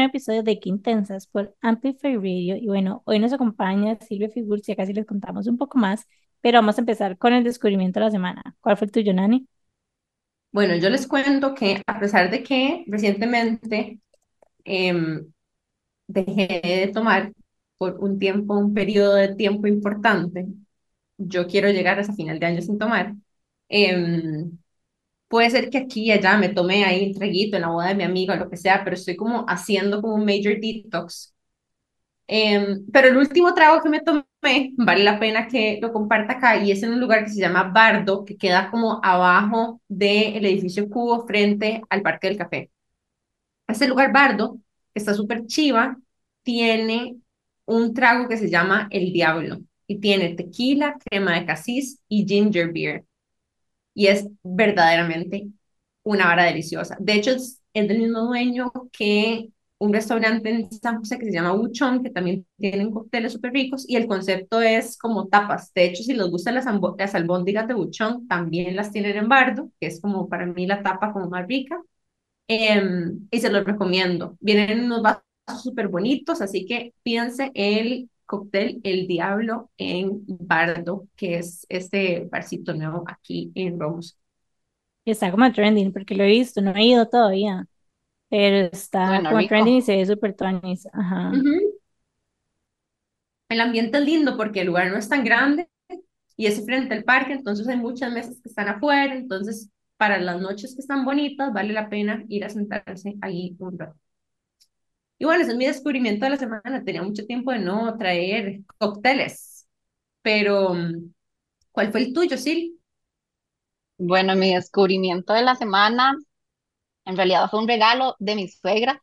Nuevo episodio de Qué Intensas por Amplify Radio. Y bueno, hoy nos acompaña Silvia Figur, casi les contamos un poco más, pero vamos a empezar con el descubrimiento de la semana. ¿Cuál fue el tuyo, Nani? Bueno, yo les cuento que a pesar de que recientemente em, dejé de tomar por un tiempo, un periodo de tiempo importante, yo quiero llegar hasta final de año sin tomar. em, puede ser que aquí y allá me tomé ahí un traguito en la boda de mi amiga o lo que sea, pero estoy como haciendo como un major detox. Em, pero el último trago que me tomé, vale la pena que lo comparta acá, y es en un lugar que se llama Bardo, que queda como abajo del edificio Cubo frente al Parque del Café. Este lugar Bardo, que está súper chiva, tiene un trago que se llama El Diablo, y tiene tequila, crema de casis y ginger beer. Y es verdaderamente una vara deliciosa. De hecho, es, es del mismo dueño que un restaurante en San José que se llama Buchón, que también tienen cócteles súper ricos, y el concepto es como tapas. De hecho, si les gustan las, las de Buchón, también las tienen en Bardo, que es como para mí la tapa como más rica, em, y se los recomiendo. Vienen en unos vasos súper bonitos, así que pídense el cóctel El Diablo en Bardo, que es este barcito nuevo aquí en Ramos. Está como trending, porque lo he visto, no he ido todavía, pero está Bueno, como trending y rico. se ve súper tuanis. Ajá. El ambiente es lindo porque el lugar no es tan grande y es frente al parque, entonces hay muchas mesas que están afuera, entonces para las noches que están bonitas vale la pena ir a sentarse ahí un rato. Y bueno, ese es mi descubrimiento de la semana. Tenía mucho tiempo de no traer cócteles, pero mm, ¿cuál fue el tuyo, Sil? Bueno, mi descubrimiento de la semana en realidad fue un regalo de mi suegra.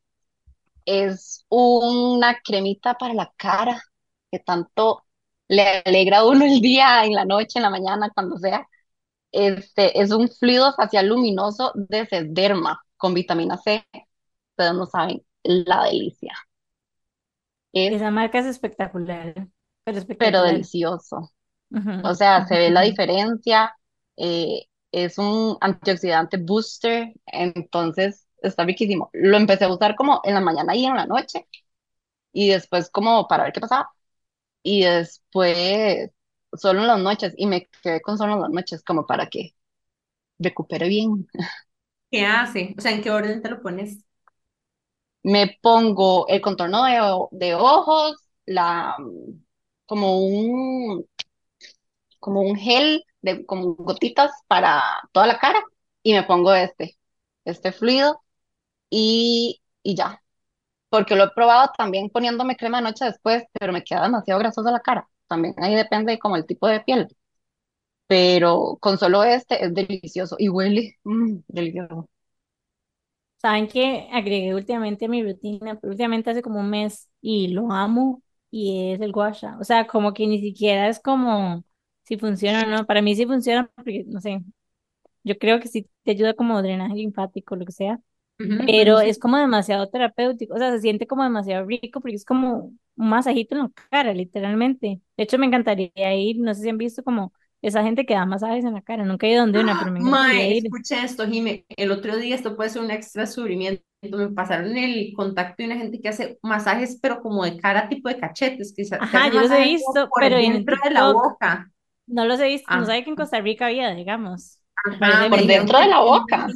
Es una cremita para la cara que tanto le alegra a uno el día, en la noche, en la mañana, cuando sea. Este es un fluido facial luminoso de Sederma con vitamina C. Ustedes no saben la delicia. Es Esa marca es espectacular, pero pero espectacular. delicioso. Ujú. O sea, se ve la diferencia. eh, es un antioxidante booster, entonces está riquísimo. Lo empecé a usar como en la mañana y en la noche, y después como para ver qué pasaba. Y después solo en las noches, y me quedé con solo en las noches, como para que recupere bien. ¿Qué hace? O sea, ¿en qué orden te lo pones? Me pongo el contorno de, ojos, la, como un, como un gel, de, como gotitas para toda la cara, y me pongo este, este fluido. y, y ya. Porque lo he probado también poniéndome crema de noche después, pero me queda demasiado grasosa la cara. También ahí depende como el tipo de piel. Pero con solo este es delicioso y huele mm, delicioso. Saben que agregué últimamente a mi rutina, últimamente hace como un mes y lo amo y es el guasha. O sea, como que ni siquiera es como si funciona o no. Para mí sí funciona porque, no sé, yo creo que sí te ayuda como drenaje linfático, lo que sea, ujú, pero es como demasiado terapéutico. O sea, se siente como demasiado rico porque es como un masajito en la cara, literalmente. De hecho, me encantaría ir, no sé si han visto como esa gente que da masajes en la cara. Nunca he ido donde una, pero me encantaría Mae, ir. escuché esto, Jime. El otro día, esto puede ser un extra descubrimiento. Me pasaron el contacto de una gente que hace masajes, pero como de cara, tipo de cachetes, que Ajá, yo los he visto, por pero en dentro de la boca. No los he visto, no Ah, sabía que en Costa Rica había, digamos. Ajá, Por dentro de la boca.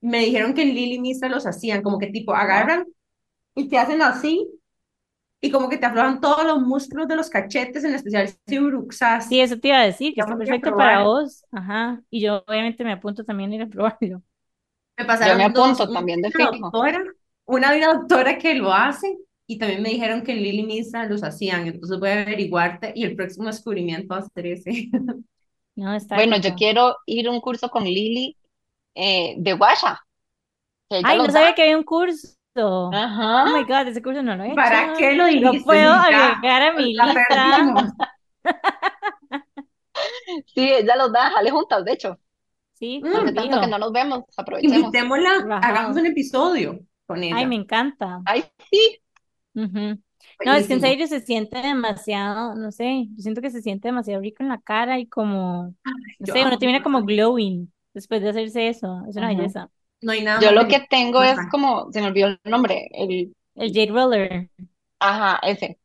Me dijeron que en Lili Mistra los hacían, como que tipo agarran y te hacen así, y como que te aflojan todos los músculos de los cachetes, en especial si bruxas. Sí, eso te iba a decir, que está perfecto para vos. Ajá. Y yo obviamente me apunto también a ir a probarlo. Me Yo me pasaron dos, apunto una, también de una fijo. doctora, una de una doctora que lo hace y también me dijeron que en Lili Misa los hacían, entonces voy a averiguarte y el próximo descubrimiento va a ser ese. No, está Bueno, yo quiero ir a un curso con Lili eh, de ella Ay, no da. sabía que había un curso. Oh Ajá. my God, ese curso no lo he hecho. ¿Para qué lo Lo dijiste? puedo Si ya agregar a mi la lista. perdimos. Sí, ella los da, jale juntas, de hecho. Sí, Mm, tanto que no nos vemos, aprovechemos. invitémosla, hagamos un episodio con Ay, me ella. encanta. Ay, sí. Ujú. No, es que en serio se siente demasiado, no sé, yo siento que se siente demasiado rico en la cara y como, no Yo sé, uno termina como glowing después de hacerse eso. Es una belleza. No hay nada Yo más lo que tengo es como, se me olvidó el nombre, el, El Jade Roller. ajá, ese,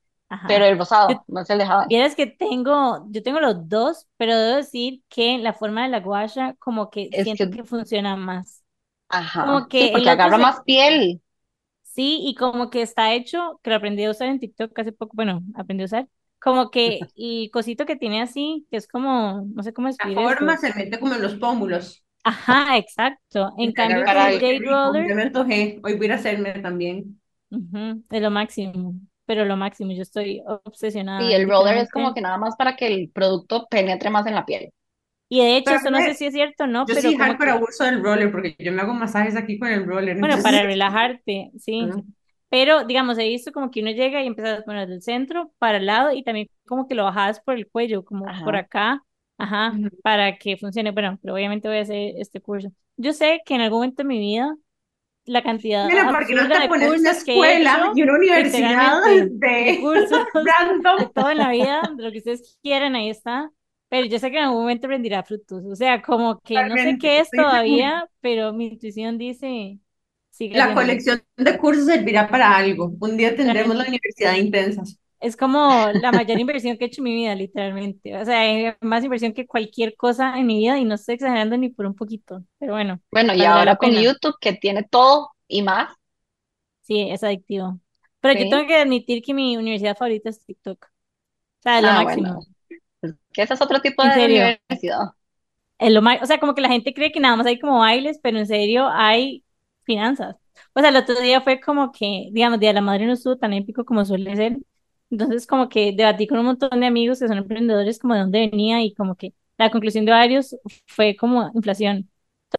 pero Ajá. el Yo, rosado, no es el de Jade. vieras que tengo, yo tengo los dos, pero debo decir que la forma de la guasha como que Es siento que, que funciona más. Como ajá, sí, que el porque agarra se, más piel. sí, y como que está hecho, que lo aprendí a usar en TikTok hace poco, bueno, aprendí a usar, como que el cosito que tiene así, que es como, no sé cómo La escribir forma esto. se mete como en los pómulos. Ajá, exacto. Y En cambio con el Jade Roller, me antojé. Hoy voy a ir a hacerme también. es lo máximo, pero lo máximo, yo estoy sí, obsesionada, el roller es como literalmente. que nada más para que el producto penetre más en la piel. Y de hecho, Pero esto no sé si es cierto o no, yo pero sí como hardcore que, abuso del roller porque yo me hago masajes aquí con el roller. bueno, Entonces, para relajarte, sí. mm, Pero, digamos, he visto como que uno llega y empieza a poner del centro para el lado y también como que lo bajas por el cuello, como por Ajá. acá, ajá, para que funcione. Bueno, pero obviamente voy a hacer este curso. Yo sé que en algún momento de mi vida, la cantidad Bueno, porque no te de pones una cursos que he hecho, escuela y una universidad de cursos, de random. todo en la vida, lo que ustedes quieran, ahí está. Pero yo sé que en algún momento rendirá frutos. O sea, como que no sé qué es estoy segura. todavía, pero mi intuición dice, La colección de cursos servirá para algo. Un día tendremos la universidad intensas. Es como la mayor inversión que he hecho en mi vida, literalmente. O sea, eh, más inversión que cualquier cosa en mi vida y no estoy exagerando ni por un poquito. Pero bueno, Bueno, y ahora con. YouTube que tiene todo y más, Sí, es adictivo. Pero yo tengo que admitir que mi universidad favorita es TikTok. O sea, es lo Ah, máximo. que ese es otro tipo En de serio. universidad. Es lo más, o sea, como que la gente cree que nada más hay como bailes, pero en serio hay finanzas. O sea, el otro día fue como que, digamos, Día de la Madre no estuvo tan épico como suele ser. Entonces, como que debatí con un montón de amigos que son emprendedores, como de dónde venía y como que la conclusión de varios fue como inflación.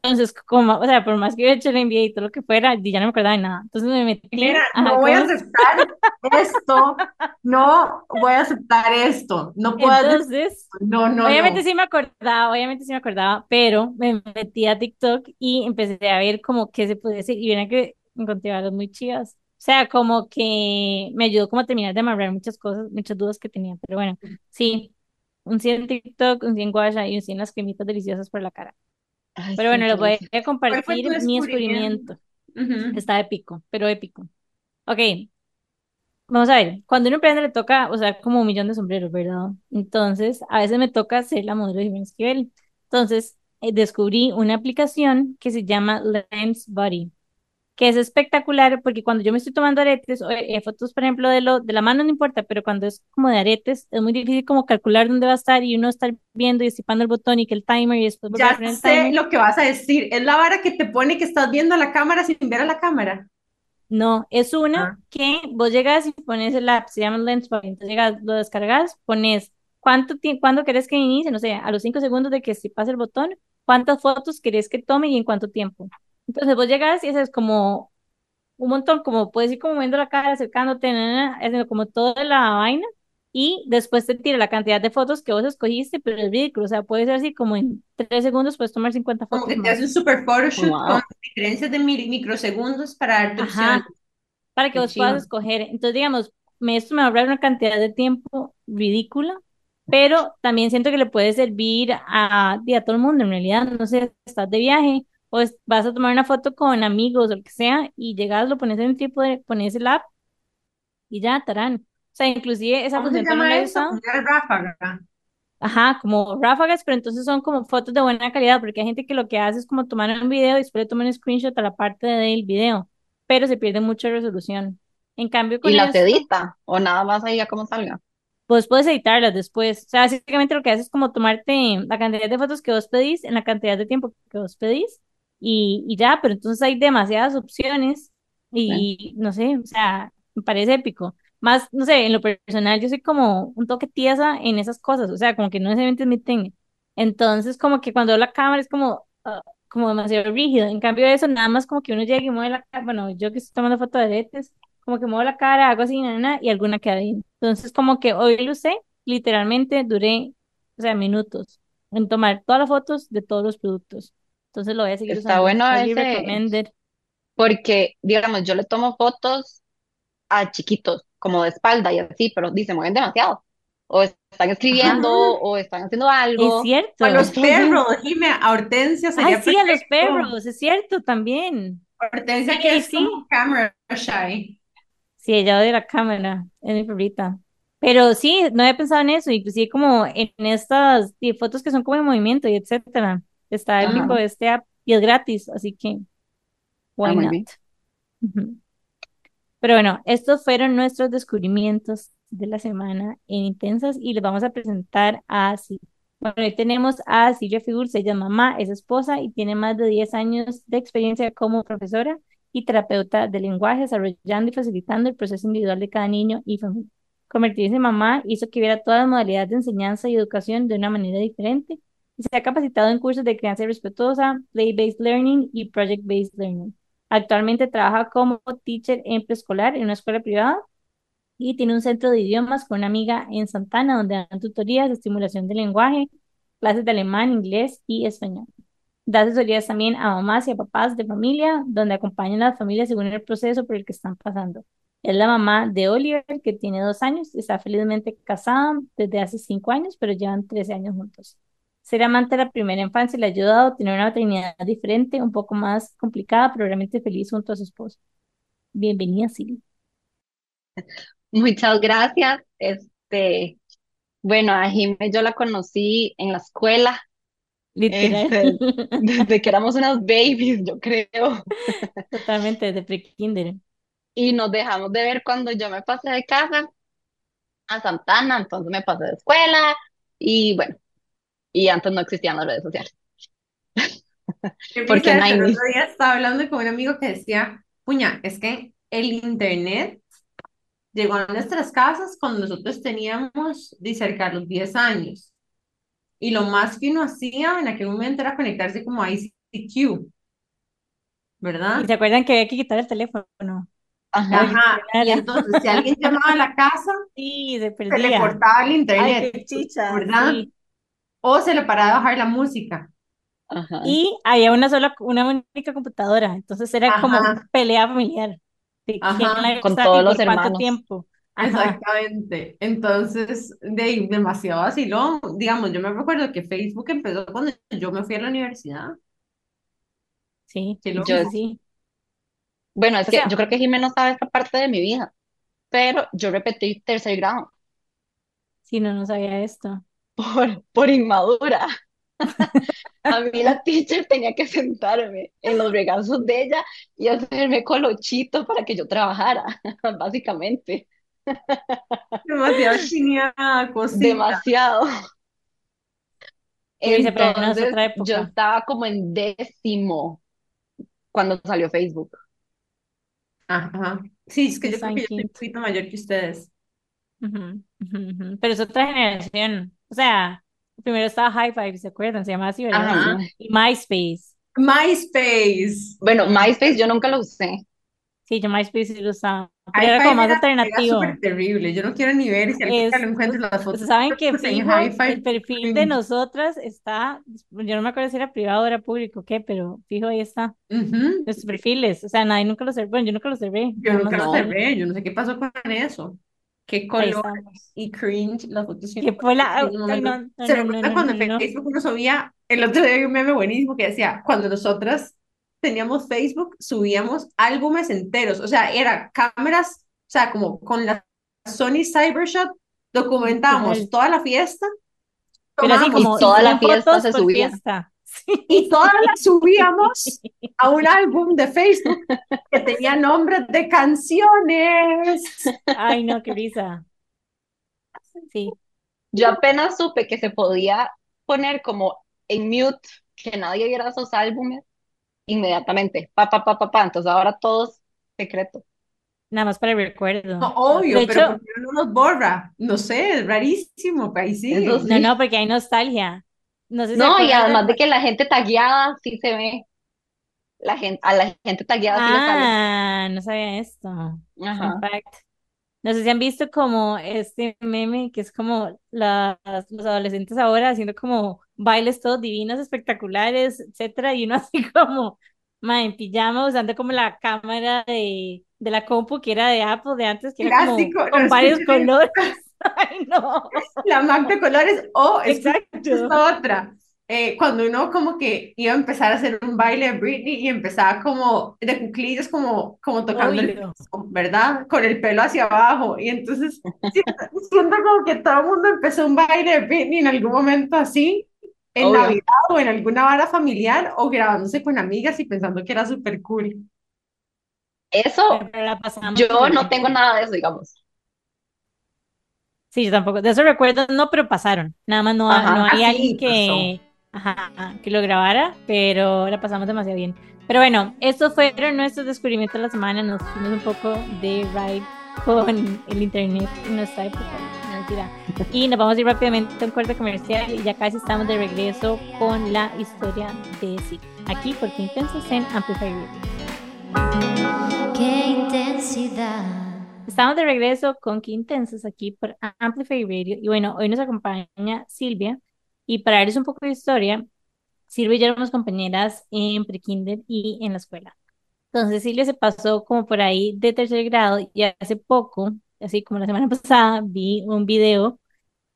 Entonces, como, o sea, por más que yo hecho el MBA y todo lo que fuera, ya no me acordaba de nada. Entonces me Mira, metí a no voy a aceptar esto. No voy a aceptar esto. No puedo Entonces, no, no, Obviamente no. sí me acordaba, obviamente sí me acordaba, pero me metí a TikTok y empecé a ver como qué se podía hacer y vieron que encontré varios muy chivas. O sea, como que me ayudó como a terminar de amarrar muchas cosas, muchas dudas que tenía. Pero bueno, sí, un 100 en TikTok, un 100 guasha y un 100 las cremitas deliciosas por la cara. Ay, Pero bueno, les voy a ¿Cuál fue tu compartir mi descubrimiento? Ujú. Está épico, pero épico. Ok, Vamos a ver, cuando uno emprende le toca usar como un millón de sombreros, ¿verdad? Entonces, a veces me toca ser la modelo de Jiménez Esquivel. Entonces, eh, descubrí una aplicación que se llama Lens Buddy, que es espectacular porque cuando yo me estoy tomando aretes, o, eh, fotos, por ejemplo, de lo de la mano no importa, pero cuando es como de aretes, es muy difícil como calcular dónde va a estar y uno estar viendo y estipando el botón y que el timer y después a Ya sé timer. lo que vas a decir. Es la vara que te pone que estás viendo a la cámara sin ver a la cámara. No, es una Ah, que vos llegas y pones el app, se llama Lensbox, entonces llegas, lo descargas, pones cuánto tiempo, cuándo querés que inicie, no sé, a los cinco segundos de que se pase el botón, cuántas fotos querés que tome y en cuánto tiempo. Entonces vos llegas y haces como un montón, como puedes ir como viendo la cara, acercándote, haciendo como toda la vaina y después te tira la cantidad de fotos que vos escogiste, pero es ridículo, o sea, puede ser así como en tres segundos puedes tomar 50 como fotos que te hace un super photoshoot con Wow. diferencias de microsegundos para darte opciones. Ajá. para que Qué vos puedas chido. escoger. Entonces, digamos, me, esto me va a ahorrar una cantidad de tiempo ridícula, pero también siento que le puede servir a, a todo el mundo en realidad. No sé, estás de viaje o es- vas a tomar una foto con amigos o lo que sea y llegas, lo pones en el trípode, pones el app y ya, tarán. O sea, inclusive esa ¿Cómo se función también la he eso? usado. Ráfaga. Ajá, como ráfagas, pero entonces son como fotos de buena calidad, porque hay gente que lo que hace es como tomar un video y después le toma un screenshot a la parte del video, pero se pierde mucha resolución. En cambio, Y las edita, o nada más ahí a cómo salga. pues puedes editarlas después. O sea, básicamente lo que haces es como tomarte la cantidad de fotos que vos pedís en la cantidad de tiempo que vos pedís y, y ya, pero entonces hay demasiadas opciones y no sé, o sea, me parece épico. Más, no sé, en lo personal yo soy como un toque tiesa en esas cosas, o sea, como que no necesariamente es mi thing. Entonces, como que cuando la cámara es como, ah, como demasiado rígido. En cambio de eso, nada más como que uno llega y mueve la cara, bueno, yo que estoy tomando fotos de aretes, como que muevo la cara, hago así, na, na, na, y alguna queda bien. Entonces, como que hoy lo usé, literalmente duré, o sea, minutos en tomar todas las fotos de todos los productos. Entonces lo voy a seguir Está usando. bueno Highly ese, recommended. porque, digamos, yo le tomo fotos a chiquitos, como de espalda y así, pero dice, mueven demasiado. o están escribiendo, Ajá. o están haciendo Es algo. A cierto. los Entonces- perros, dime, a Hortensia Ay, sería sí, a los perros, es cierto también. Hortensia Sí, que es sí. como camera shy. Sí, ella odia la cámara, es mi perrita. Pero sí, no había pensado en eso, inclusive como en estas fotos que son como en movimiento y etcétera. Está el único de este app y es gratis, así que why Ah, not? Pero bueno, estos fueron nuestros descubrimientos de la semana en Intensas y les vamos a presentar a Silvia. Bueno, hoy tenemos a Silvia Figur, ella es mamá, es esposa y tiene más de 10 años de experiencia como profesora y terapeuta de lenguaje, desarrollando y facilitando el proceso individual de cada niño y familia. Convertirse en mamá hizo que viera todas las modalidades de enseñanza y educación de una manera diferente y se ha capacitado en cursos de crianza respetuosa, play-based learning y project-based learning. Actualmente trabaja como teacher en preescolar en una escuela privada y tiene un centro de idiomas con una amiga en Santana donde dan tutorías de estimulación del lenguaje, clases de alemán, inglés y español. Da asesorías también a mamás y a papás de familia, donde acompañan a las familias según el proceso por el que están pasando. Es la mamá de Oliver, que tiene dos años, está felizmente casada desde hace cinco años, pero llevan 13 años juntos. Ser amante de la primera infancia le ha ayudado a tener una maternidad diferente, un poco más complicada, pero realmente feliz junto a su esposo. Bienvenida, Silvia. Muchas gracias. Este, bueno, a Jimé yo la conocí en la escuela, Literal. este, desde que éramos unas babies, yo creo. Totalmente, desde pre-kinder. Y nos dejamos de ver cuando yo me pasé de casa a Santana, entonces me pasé de escuela y bueno, y antes no existían las redes sociales. Porque risa, el 90s. otro día estaba hablando con un amigo que decía, puña, es que el internet llegó a nuestras casas cuando nosotros teníamos de cerca de los 10 años. Y lo más que uno hacía en aquel momento era conectarse como a ICQ, ¿Y ¿verdad? se acuerdan que había que quitar el teléfono? Ajá. Ajá. Y entonces, si alguien llamaba a la casa, Sí, se se le cortaba el Ay, internet, qué chicha, ¿verdad? sí. O se le paraba de bajar la música. Ajá. Y había una sola, una única computadora, entonces era como Ajá. pelea familiar de quién Ajá. la Con todos y los cuánto hermanos. tiemempo. Ajá, Exactamente. Entonces, de demasiado vacilón. Digamos, yo me recuerdo que Facebook empezó cuando yo me fui a la universidad. sí, Yo, sí. bueno, es O que sea, yo creo que Jimé no sabe esta parte de mi vida, pero yo repetí tercer grado sí, no, no sabía esto. Por, por inmadura. A mí la teacher tenía que sentarme en los regazos de ella y hacerme colochito para que yo trabajara, básicamente. Demasiado chineada, cosita. Demasiado. Entonces, otra yo estaba como en décimo cuando salió Facebook. Ajá. Sí, es que Yo creo que soy un poquito mayor que ustedes. Pero es otra generación. O sea, primero estaba High Five, ¿se acuerdan? Se llamaba así, ¿verdad? Ajá. Y MySpace. MySpace. Bueno, MySpace yo nunca lo usé. Sí, yo MySpace sí lo usaba, pero era como más era, era alternativo. súper terrible. Yo no quiero ni ver si algún día Es, lo encuentro us- las fotos ustedes saben que en fijo, el perfil de nosotras está, yo no me acuerdo si era privado o era público, qué, pero fijo ahí está. Ujú. Nuestros perfiles, o sea, nadie nunca lo observó, bueno, yo nunca lo observé, Yo nunca lo cerré. Yo no sé qué pasó con eso. Qué color y cringe las fotos que fue la, no, no, ¿Se no, cuando en. Facebook uno subía? El otro día vi un meme buenísimo que decía, cuando nosotras teníamos Facebook, subíamos álbumes enteros. O sea, era cámaras, o sea, como con la Sony Cybershot, documentábamos toda la fiesta, Pero así como Y toda la 100 fiesta se subía. fiesta. Y todas las subíamos a un álbum de Facebook que tenía nombres de canciones. Ay, no, qué risa. Sí, Yo apenas supe que se podía poner como en mute, que nadie viera esos álbumes, inmediatamente. Pa, pa, pa, pa, pa. Entonces ahora todo es secreto. nada más para el recuerdo. No, De obvio, pero hecho, ¿por qué uno los borra? No sé, es rarísimo, pero ahí sigue. no, sí. no, porque hay nostalgia. No sé si No, y además de... que la gente tagueada sí se ve. La gente, a la gente tagueada sí le sale. Ah, no sabía esto. Ajá. No sé si han visto como este meme que es como las, los adolescentes ahora haciendo como bailes todos divinos, espectaculares, etcétera, y uno así como, ma, en pijama usando como la cámara de, de la compu que era de Apple de antes, que era Clásico, con varios colores. Ay, no. la Mac de colores, o Exacto. esta otra. eh, cuando uno como que iba a empezar a hacer un baile de Britney y empezaba como de cuclillas, como, como tocando el Obvio. piso, ¿verdad? Con el pelo hacia abajo. Y entonces siento, siento como que todo el mundo empezó un baile de Britney en algún momento así, en Obvio. Navidad o en alguna vara familiar o grabándose con amigas y pensando que era súper cool. Eso, yo no tengo nada de eso, digamos. Sí, yo tampoco. De esos recuerdos no, pero pasaron. Nada más no, ha- no Ajá. hay alguien que, ajá, que lo grabara, pero la pasamos demasiado bien. Pero bueno, estos fueron nuestros descubrimientos de la semana. Nos fuimos un poco de ride con el internet en nuestra época. Mentira. Y nos vamos a ir rápidamente a un corte comercial y ya casi estamos de regreso con la historia de sí. Aquí por Qué Intensos en Amplify Radio. Qué intensidad. Estamos de regreso con Qué aquí por Amplify Radio. Y bueno, hoy nos acompaña Silvia. Y para darles un poco de historia, Silvia y yo éramos compañeras en prekinder y en la escuela. Entonces Silvia se pasó como por ahí de tercer grado y hace poco, así como la semana pasada, vi un video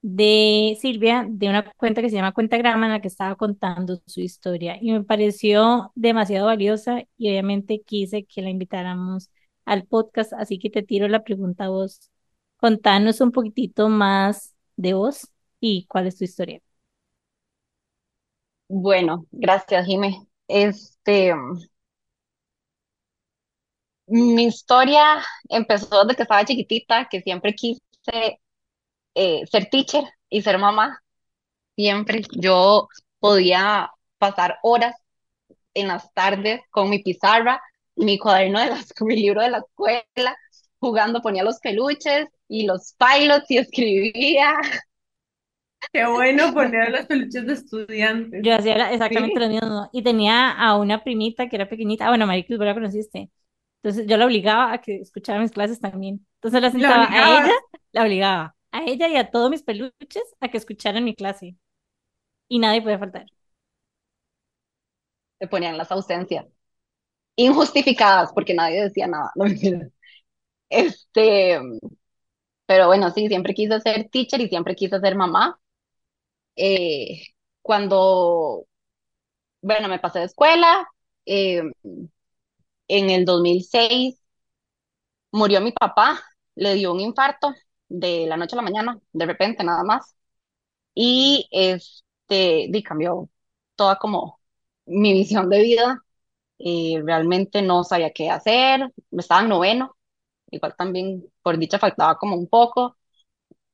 de Silvia de una cuenta que se llama Cuentagrama en la que estaba contando su historia y me pareció demasiado valiosa y obviamente quise que la invitáramos al podcast, así que te tiro la pregunta a vos. Contanos un poquitito más de vos y cuál es tu historia. Bueno, gracias, Jime. Este, mi historia empezó desde que estaba chiquitita, que siempre quise eh, ser teacher y ser mamá. Siempre yo podía pasar horas en las tardes con mi pizarra, mi cuaderno de las, con mi libro de la escuela, jugando, ponía los peluches y los pilots y escribía. Qué bueno poner los peluches de estudiantes. Yo hacía exactamente Sí. lo mismo y tenía a una primita que era pequeñita, ah, bueno, Maricruz, vos la conociste. Entonces yo la obligaba a que escuchara mis clases también. Entonces la La sentaba a ella, la obligaba a ella y a todos mis peluches a que escucharan mi clase y nadie podía faltar. Se ponían las ausencias injustificadas porque nadie decía nada. Este, pero bueno, sí, siempre quise ser teacher y siempre quise ser mamá. Eh, cuando, bueno, me pasé de escuela, eh, en el 2006 murió mi papá, le dio un infarto de la noche a la mañana, de repente nada más, y este, di, cambió toda como mi visión de vida, eh, realmente no sabía qué hacer, estaba en noveno, igual también por dicha faltaba como un poco,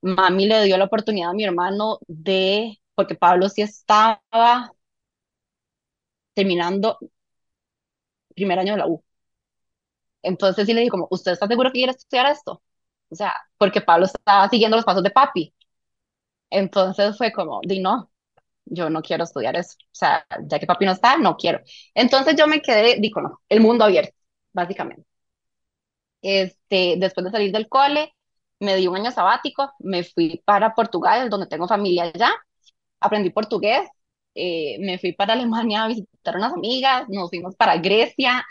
mami le dio la oportunidad a mi hermano de, porque Pablo sí estaba terminando primer año de la U, entonces sí le digo como, ¿usted está seguro que quiere estudiar esto? O sea, porque Pablo estaba siguiendo los pasos de papi. Entonces fue como, di no, yo no quiero estudiar eso. O sea, ya que papi no está, no quiero. Entonces yo me quedé, digo, no, el mundo abierto, básicamente. Este, después de salir del cole, me di un año sabático, me fui para Portugal, donde tengo familia allá, aprendí portugués, eh, me fui para Alemania a visitar unas amigas, nos fuimos para Grecia,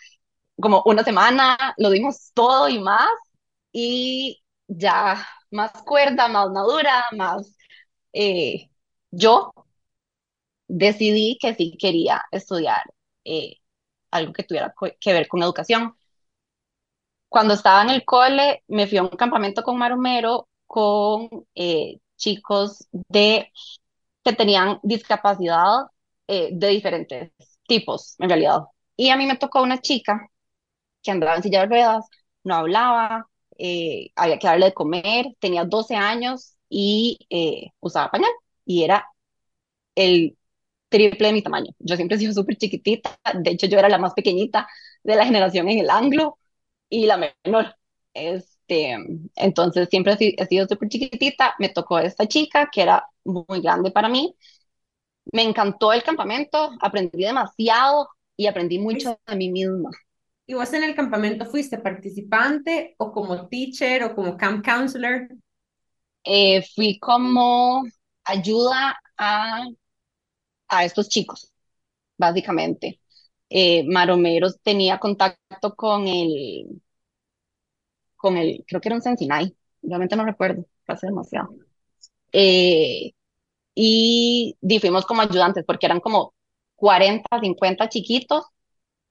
como una semana, lo dimos todo y más, y ya más cuerda, más madura, más eh, yo decidí que sí quería estudiar eh, algo que tuviera que ver con educación. Cuando estaba en el cole, me fui a un campamento con Maromero con eh, chicos de, que tenían discapacidad eh, de diferentes tipos, en realidad. Y a mí me tocó una chica que andaba en silla de ruedas, no hablaba, eh, había que darle de comer, tenía 12 años y eh, usaba pañal. Y era el triple de mi tamaño. Yo siempre he sido súper chiquitita, de hecho yo era la más pequeñita de la generación en el anglo y la menor. Este, entonces siempre he si- he sido súper chiquitita, me tocó esta chica que era muy grande para mí. Me encantó el campamento, aprendí demasiado y aprendí mucho de mí misma. ¿Y vos en el campamento fuiste participante o como teacher o como camp counselor? Eh, fui como ayuda a, a estos chicos, básicamente. Eh, Maromeros tenía contacto con el, con el, creo que era un Sensinay, realmente no recuerdo. casi demasiado. Eh, y, y fuimos como ayudantes, porque eran como 40, 50 chiquitos,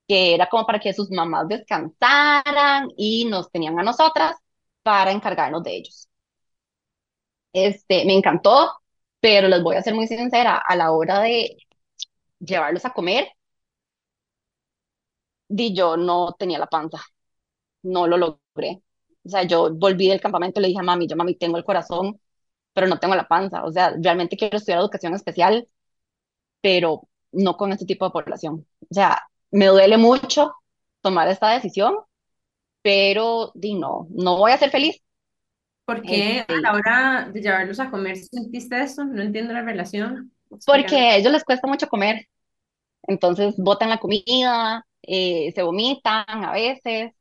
que era como para que sus mamás descansaran y nos tenían a nosotras para encargarnos de ellos. Este, me encantó, pero les voy a ser muy sincera, a la hora de llevarlos a comer, di yo no tenía la panza, no lo logré. O sea, yo volví del campamento y le dije a mami, yo mami tengo el corazón, pero no tengo la panza. O sea, realmente quiero estudiar educación especial, pero no con este tipo de población. O sea, me duele mucho tomar esta decisión, pero di no, no voy a ser feliz. ¿Por qué a Este, la hora de llevarlos a comer sentiste eso? No entiendo la relación. porque Explícame. a ellos les cuesta mucho comer. Entonces botan la comida, eh, se vomitan a veces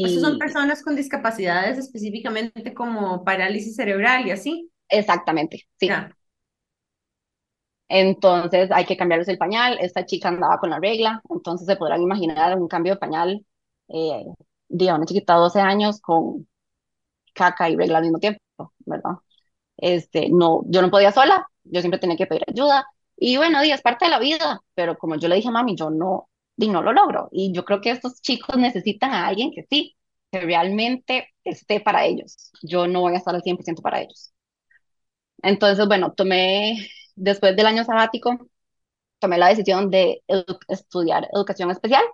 Estos son y personas con discapacidades específicamente como parálisis cerebral y así. exactamente, sí. Ya. Entonces hay que cambiarles el pañal. Esta chica andaba con la regla, entonces se podrán imaginar un cambio de pañal eh, de una chiquita de 12 años con caca y regla al mismo tiempo, ¿verdad? Este, no, yo no podía sola, yo siempre tenía que pedir ayuda. Y bueno, di, es parte de la vida, pero como yo le dije a mami, yo no, di, no lo logro. Y yo creo que estos chicos necesitan a alguien que sí, que realmente esté para ellos. Yo no voy a estar al 100% para ellos. Entonces, bueno, tomé, después del año sabático, tomé la decisión de estudiar educación especial,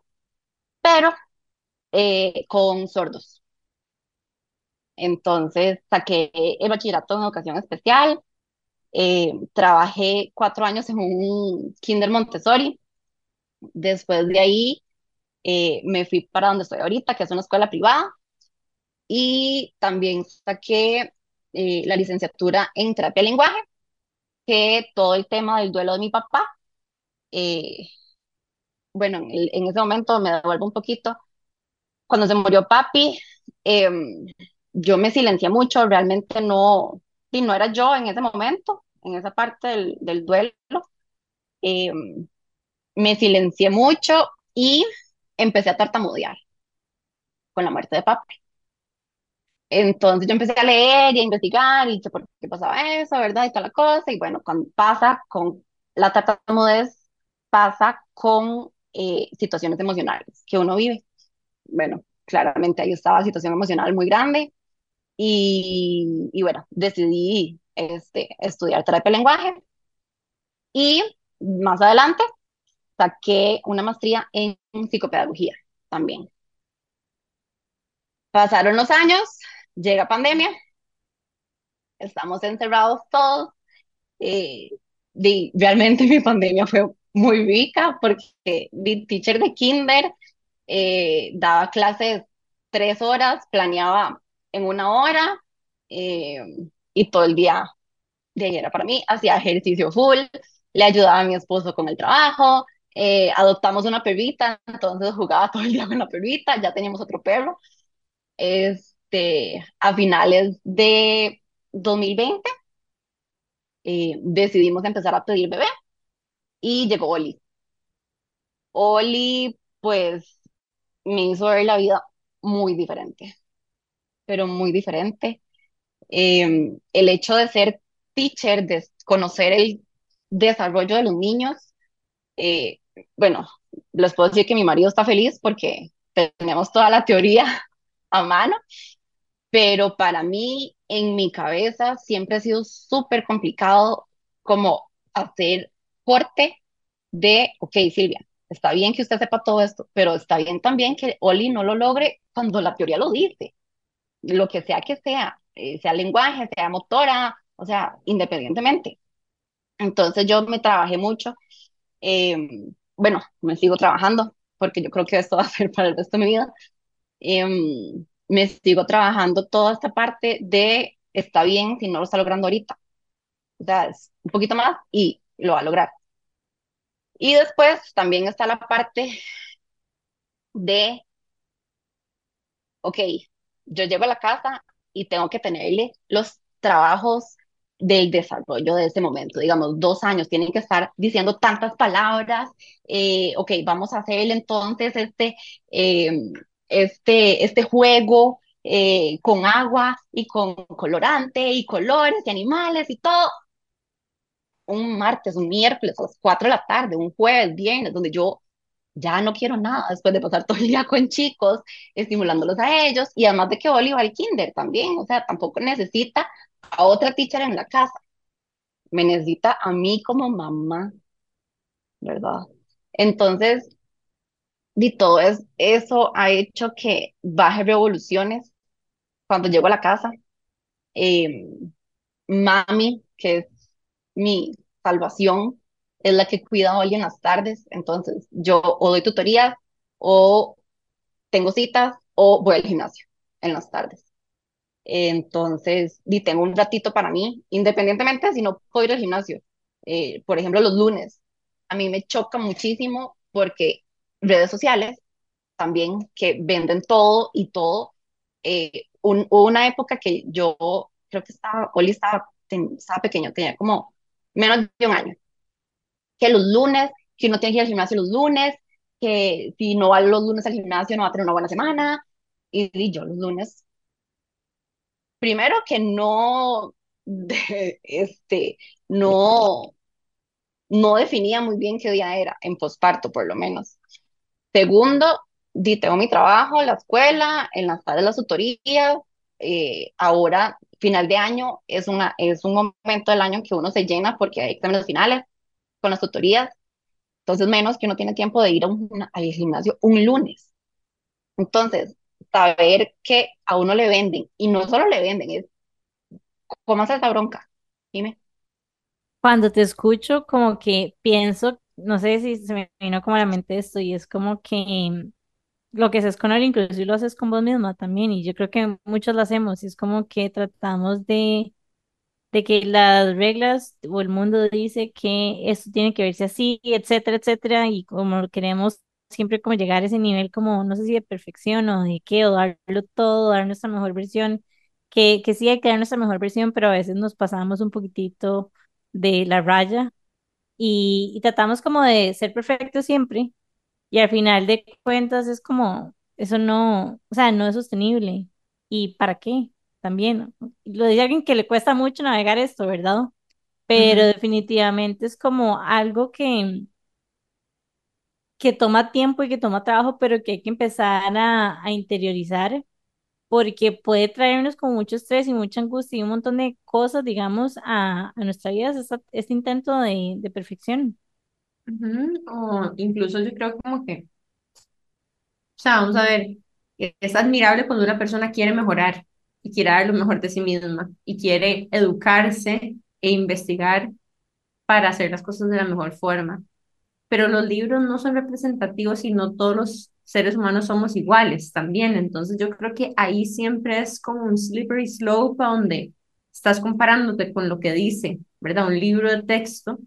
pero eh, con sordos. Entonces, saqué el bachillerato en educación especial, eh, trabajé cuatro años en un kinder Montessori. Después de ahí, eh, me fui para donde estoy ahorita, que es una escuela privada, y también saqué eh, la licenciatura en terapia de lenguaje, que todo el tema del duelo de mi papá, eh, bueno, en, en ese momento me devuelvo un poquito. Cuando se murió papi, em, yo me silencié mucho, realmente no, sí, no era yo en ese momento, en esa parte del, del duelo. em, me silencié mucho y empecé a tartamudear con la muerte de papi. Entonces yo empecé a leer y a investigar y por qué pasaba eso, ¿verdad? Y toda la cosa. Y bueno, cuando pasa con la tartamudez, pasa con eh, situaciones emocionales que uno vive. Bueno, claramente ahí estaba situación emocional muy grande y, y bueno, decidí este, estudiar terapia de lenguaje y más adelante saqué una maestría en psicopedagogía también. Pasaron los años, llega pandemia, estamos encerrados todos. eh, di- realmente mi pandemia fue muy rica porque di teacher de kinder, eh, daba clases tres horas, planeaba en una hora eh, y todo el día de ahí era para mí, hacía ejercicio full, le ayudaba a mi esposo con el trabajo, eh, adoptamos una perrita, entonces jugaba todo el día con la perrita, ya teníamos otro perro. Este, a finales de 2020 eh, decidimos empezar a pedir bebé y llegó Oli. Oli, pues, me hizo ver la vida muy diferente, pero muy diferente. Eh, el hecho de ser teacher, de conocer el desarrollo de los niños, eh, bueno, les puedo decir que mi marido está feliz porque tenemos toda la teoría a mano, pero para mí, en mi cabeza, siempre ha sido súper complicado como hacer corte de, ok, Silvia, está bien que usted sepa todo esto, pero está bien también que Oli no lo logre cuando la teoría lo dice, lo que sea que sea, eh, sea lenguaje, sea motora, o sea, independientemente. Entonces yo me trabajé mucho, eh, bueno, me sigo trabajando, porque yo creo que esto va a ser para el resto de mi vida. Em, me sigo trabajando toda esta parte de está bien si no lo está logrando ahorita. O sea, es un poquito más y lo va a lograr. Y después también está la parte de, ok, yo llego a la casa y tengo que tenerle los trabajos del desarrollo de ese momento. Digamos, dos años, tienen que estar diciendo tantas palabras. eh, ok, vamos a hacer entonces este, eh, este, este juego eh, con agua y con colorante y colores y animales y todo. Un martes, un miércoles, a las 4 de la tarde, un jueves, viernes, donde yo ya no quiero nada después de pasar todo el día con chicos, estimulándolos a ellos, y además de que Oli va al kinder también, o sea, tampoco necesita a otra teacher en la casa, me necesita a mí como mamá, ¿verdad? Entonces, y todo es, eso ha hecho que baje revoluciones cuando llego a la casa. Eh, mami, que es mi salvación, es la que cuida a Oli en las tardes, entonces yo o doy tutorías o tengo citas o voy al gimnasio en las tardes. Entonces, y tengo un ratito para mí, independientemente si no puedo ir al gimnasio. Eh, por ejemplo, los lunes, a mí me choca muchísimo porque redes sociales también que venden todo y todo. Eh, un- una época que yo creo que estaba, Oli estaba, estaba pequeño, tenía como menos de un año, que los lunes, que uno tiene que ir al gimnasio los lunes, que si no va los lunes al gimnasio no va a tener una buena semana. Y, y yo los lunes, primero que no, de- este, no, no definía muy bien qué día era, en posparto por lo menos. Segundo, di, tengo mi trabajo, la escuela, en las tardes las tutorías. eh, ahora, final de año, es, una, es un momento del año en que uno se llena porque hay exámenes finales con las tutorías. Entonces, menos que uno tiene tiempo de ir a un, al gimnasio un lunes. Entonces, saber que a uno le venden, y no solo le venden, es cómo hacer esa bronca. Dime. Cuando te escucho, como que pienso, no sé si se me vino como a la mente esto, y es como que mm, lo que haces con él, inclusive lo haces con vos misma también, y yo creo que muchos lo hacemos, y es como que tratamos de, de que las reglas o el mundo dice que esto tiene que verse así, etcétera, etcétera, y como queremos siempre como llegar a ese nivel como, no sé si de perfección o de qué, o darlo todo, dar nuestra mejor versión, que, que sí hay que dar nuestra mejor versión, pero a veces nos pasamos un poquitito de la raya y, y tratamos como de ser perfectos siempre y al final de cuentas es como, eso no, o sea, no es sostenible. ¿Y para qué? También. Lo dice alguien que le cuesta mucho navegar esto, ¿verdad? Pero definitivamente es como algo que, que toma tiempo y que toma trabajo, pero que hay que empezar a, a interiorizar porque puede traernos con mucho estrés y mucha angustia y un montón de cosas, digamos, a, a nuestra vida, esta- este intento de, de perfección. O incluso yo creo como que, o sea, vamos a ver, es admirable cuando una persona quiere mejorar y quiere dar lo mejor de sí misma y quiere educarse e investigar para hacer las cosas de la mejor forma. pero los libros no son representativos y no todos los seres humanos somos iguales también. Entonces yo creo que ahí siempre es como un slippery slope donde estás comparándote con lo que dice, ¿verdad? Un libro de texto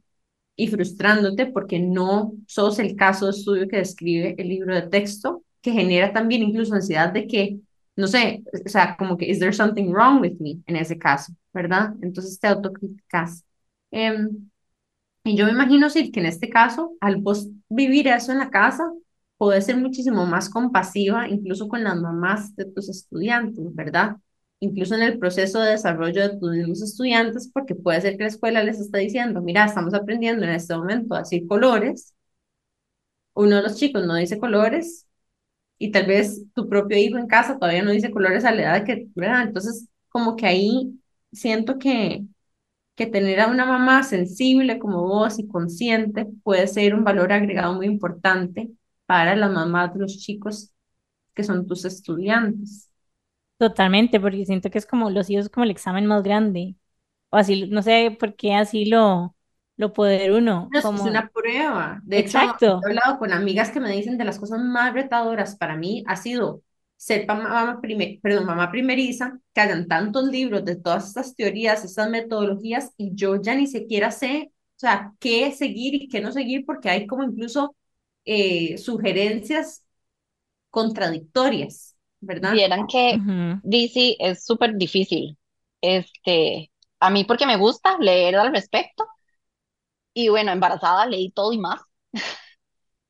y frustrándote porque no sos el caso de estudio que describe el libro de texto, que genera también incluso ansiedad de que, no sé, o sea, como que, ¿is there something wrong with me? En ese caso, ¿verdad? Entonces te autocriticas. Em, y yo me imagino, sí, que en este caso, al vos vivir eso en la casa, podés ser muchísimo más compasiva, incluso con las mamás de tus estudiantes, ¿verdad? Incluso en el proceso de desarrollo de tus mismos estudiantes, porque puede ser que la escuela les esté diciendo, mira, estamos aprendiendo en este momento a decir colores, uno de los chicos no dice colores, y tal vez tu propio hijo en casa todavía no dice colores a la edad que, ¿verdad? Entonces, como que ahí siento que que tener a una mamá sensible como vos y consciente puede ser un valor agregado muy importante para las mamás de los chicos que son tus estudiantes. Totalmente, porque siento que es como los hijos como el examen más grande. O así, no sé por qué así lo, lo poder uno, No, Es es como, una prueba. De hecho, exacto, he hablado con amigas que me dicen de las cosas más retadoras para mí ha sido ser mamá, primer, perdón, mamá primeriza, que hayan tantos libros de todas estas teorías, estas metodologías, y yo ya ni siquiera sé, o sea, qué seguir y qué no seguir, porque hay como incluso eh, sugerencias contradictorias, ¿verdad? Vieran que ujú, DC es súper difícil. Este, a mí porque me gusta leer al respecto. Y bueno, embarazada leí todo y más.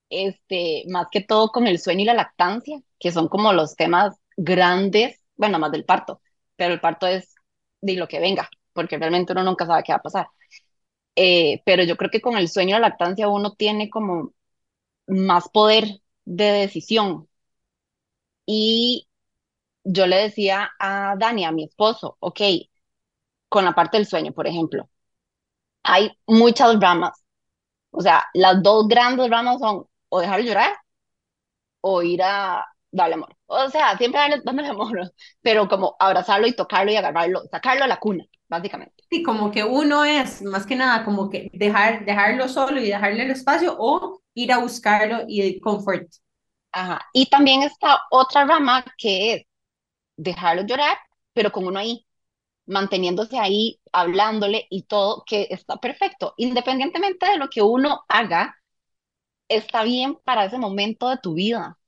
Este, más que todo con el sueño y la lactancia, que son como los temas grandes bueno, más del parto, pero el parto es de lo que venga, porque realmente uno nunca sabe qué va a pasar. Eh, pero yo creo que con el sueño de lactancia uno tiene como más poder de decisión. Y yo le decía a Dani, a mi esposo, ok, con la parte del sueño, por ejemplo, hay muchas ramas. O sea, las dos grandes ramas son o dejar de llorar o ir a darle amor. O sea, siempre darle, dándole amor, pero como abrazarlo y tocarlo y agarrarlo, sacarlo a la cuna, básicamente. Sí, como que uno es más que nada como que dejar, dejarlo solo y dejarle el espacio o ir a buscarlo y comfort. Ajá. Y también está otra rama que es dejarlo llorar, pero con uno ahí, manteniéndose ahí, hablándole y todo, que está perfecto. Independientemente de lo que uno haga, está bien para ese momento de tu vida,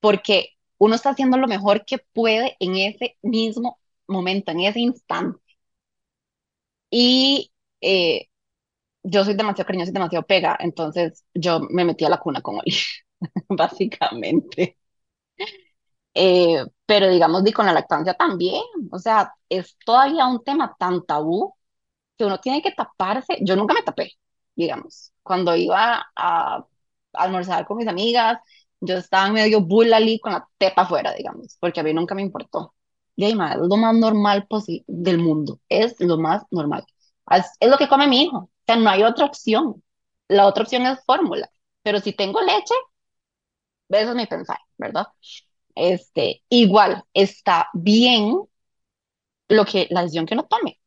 porque uno está haciendo lo mejor que puede en ese mismo momento, en ese instante. Y eh, yo soy demasiado cariñosa y demasiado pega, entonces yo me metí a la cuna con él, básicamente. Eh, pero digamos, di con la lactancia también, o sea, es todavía un tema tan tabú que uno tiene que taparse. Yo nunca me tapé, digamos, cuando iba a, almorzar con mis amigas, yo estaba medio bully con la tepa afuera, digamos, porque a mí nunca me importó. Y ahí, es lo más normal del mundo, es lo más normal. Es, es lo que come mi hijo, o sea, no hay otra opción. La otra opción es fórmula, pero si tengo leche, eso es mi pensar, ¿verdad? Este, igual está bien lo que, la decisión que uno tome.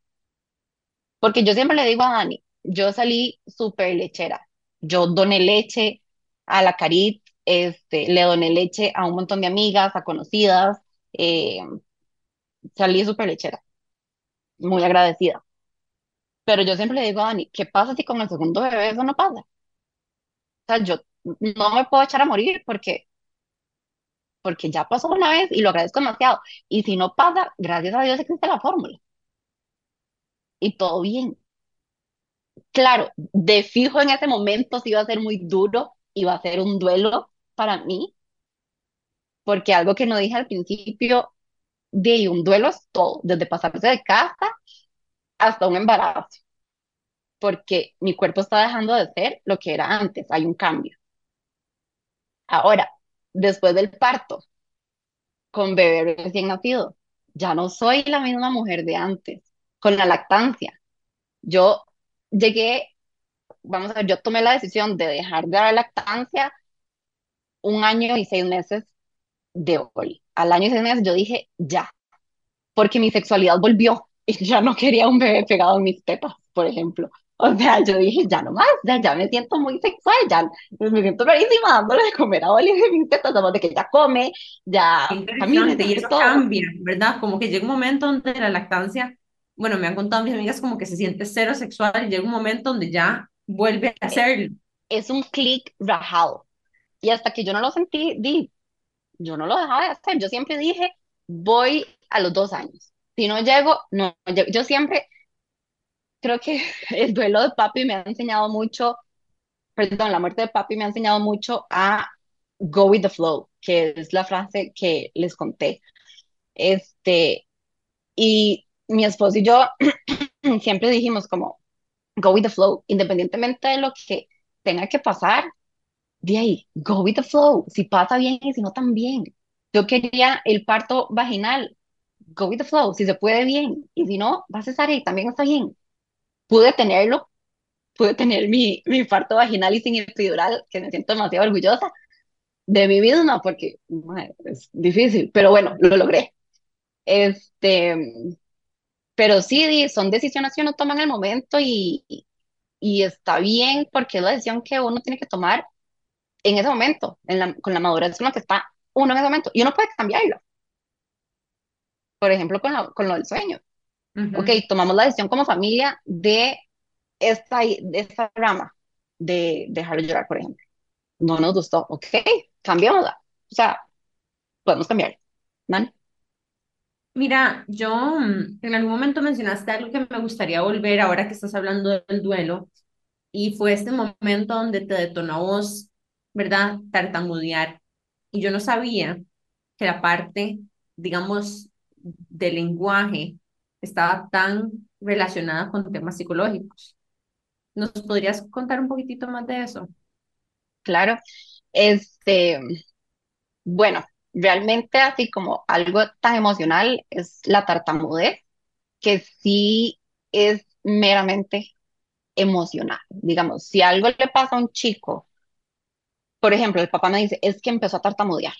Porque yo siempre le digo a Dani, yo salí súper lechera. Yo doné leche a la Carit, este, le doné leche a un montón de amigas, a conocidas. eh, salí súper lechera, muy agradecida. Pero yo siempre le digo a Dani, ¿qué pasa si con el segundo bebé eso no pasa? O sea, yo no me puedo echar a morir porque porque ya pasó una vez y lo agradezco demasiado. Y si no pasa, gracias a Dios existe la fórmula. Y todo bien. Claro, de fijo en ese momento sí va a ser muy duro y va a ser un duelo para mí, porque algo que no dije al principio, de un duelo es todo, desde pasarse de casa hasta un embarazo, porque mi cuerpo está dejando de ser lo que era antes, hay un cambio. Ahora, después del parto, con bebé recién nacido, ya no soy la misma mujer de antes, con la lactancia. Yo llegué, vamos a ver, yo tomé la decisión de dejar de dar lactancia un año y seis meses de hoy. Al año y seis meses yo dije, ya, porque mi sexualidad volvió y ya no quería un bebé pegado en mis tetas, por ejemplo. O sea, yo dije, ya no más, ya, ya me siento muy sexual, ya me siento rarísima dándole de comer a Oli de mis tetas, de que ya come, ya camina, y eso cambia, ¿verdad? Como que llega un momento donde la lactancia, bueno, me han contado mis amigas como que se siente cero sexual y llega un momento donde ya vuelve a hacerlo. Es, un clic rajado. Y hasta que yo no lo sentí, di, yo no lo dejaba de hacer. Yo siempre dije, voy a los dos años. Si no llego, no llego. Yo siempre, creo que el duelo de papi me ha enseñado mucho, perdón, la muerte de papi me ha enseñado mucho a go with the flow, que es la frase que les conté. Este, y mi esposo y yo siempre dijimos como, go with the flow, independientemente de lo que tenga que pasar, de ahí, go with the flow, si pasa bien y si no también. Yo quería el parto vaginal, go with the flow, si se puede bien, y si no, va a cesar y también está bien pude tenerlo, pude tener mi, mi parto vaginal y sin epidural, que me siento demasiado orgullosa de mí misma porque es difícil, pero bueno, lo logré. Este, pero sí, son decisiones que uno toma en el momento y, y está bien porque es la decisión que uno tiene que tomar en ese momento, en la, con la madurez con la que está uno en ese momento, y uno puede cambiarlo. Por ejemplo, con, con lo del sueño. Ok, tomamos la decisión como familia de esta, de esta rama de dejarlo llorar, por ejemplo. No nos gustó, ok, cambiémosla. O sea, podemos cambiar. ¿Vale? Mira, yo mm, en algún momento mencionaste algo que me gustaría volver ahora que estás hablando del duelo, y fue este momento donde te detonó vos, ¿verdad? Tartamudear. Y yo no sabía que la parte digamos, de lenguaje estaba tan relacionada con temas psicológicos. ¿Nos podrías contar un poquitito más de eso? Claro. Este, bueno, realmente así como algo tan emocional es la tartamudez, que sí es meramente emocional. Digamos, si algo le pasa a un chico, por ejemplo, el papá me dice, es que empezó a tartamudear.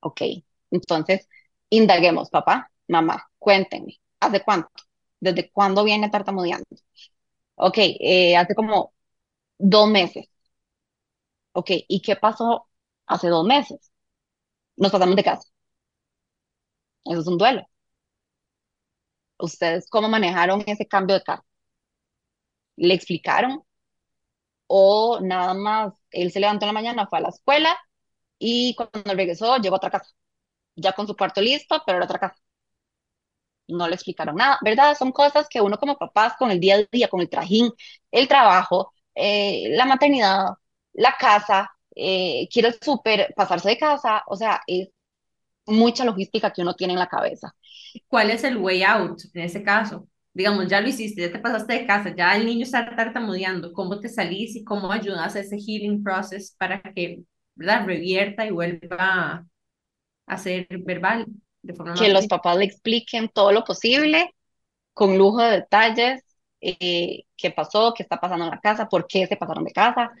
Ok, entonces, indaguemos, papá, mamá, cuéntenme, ¿hace cuánto? ¿Desde cuándo viene tartamudeando? Ok, eh, hace como dos meses. Ok, ¿y qué pasó hace dos meses? Nos pasamos de casa. Eso es un duelo. ¿Ustedes cómo manejaron ese cambio de casa? ¿Le explicaron? ¿O nada más él se levantó en la mañana, fue a la escuela y cuando regresó llegó a otra casa? Ya con su cuarto listo, pero era otra casa. No le explicaron nada, ¿verdad? Son cosas que uno como papás con el día a día, con el trajín, el trabajo, eh, la maternidad, la casa, eh, quiere súper, pasarse de casa, o sea, es mucha logística que uno tiene en la cabeza. ¿Cuál es el way out en ese caso? Digamos, ya lo hiciste, ya te pasaste de casa, ya el niño está tartamudeando, ¿cómo te salís y cómo ayudas a ese healing process para que, ¿verdad? Revierta y vuelva a ser verbal de forma Que más los papás le expliquen todo lo posible, con lujo de detalles, eh, qué pasó, qué está pasando en la casa, por qué se pasaron de casa.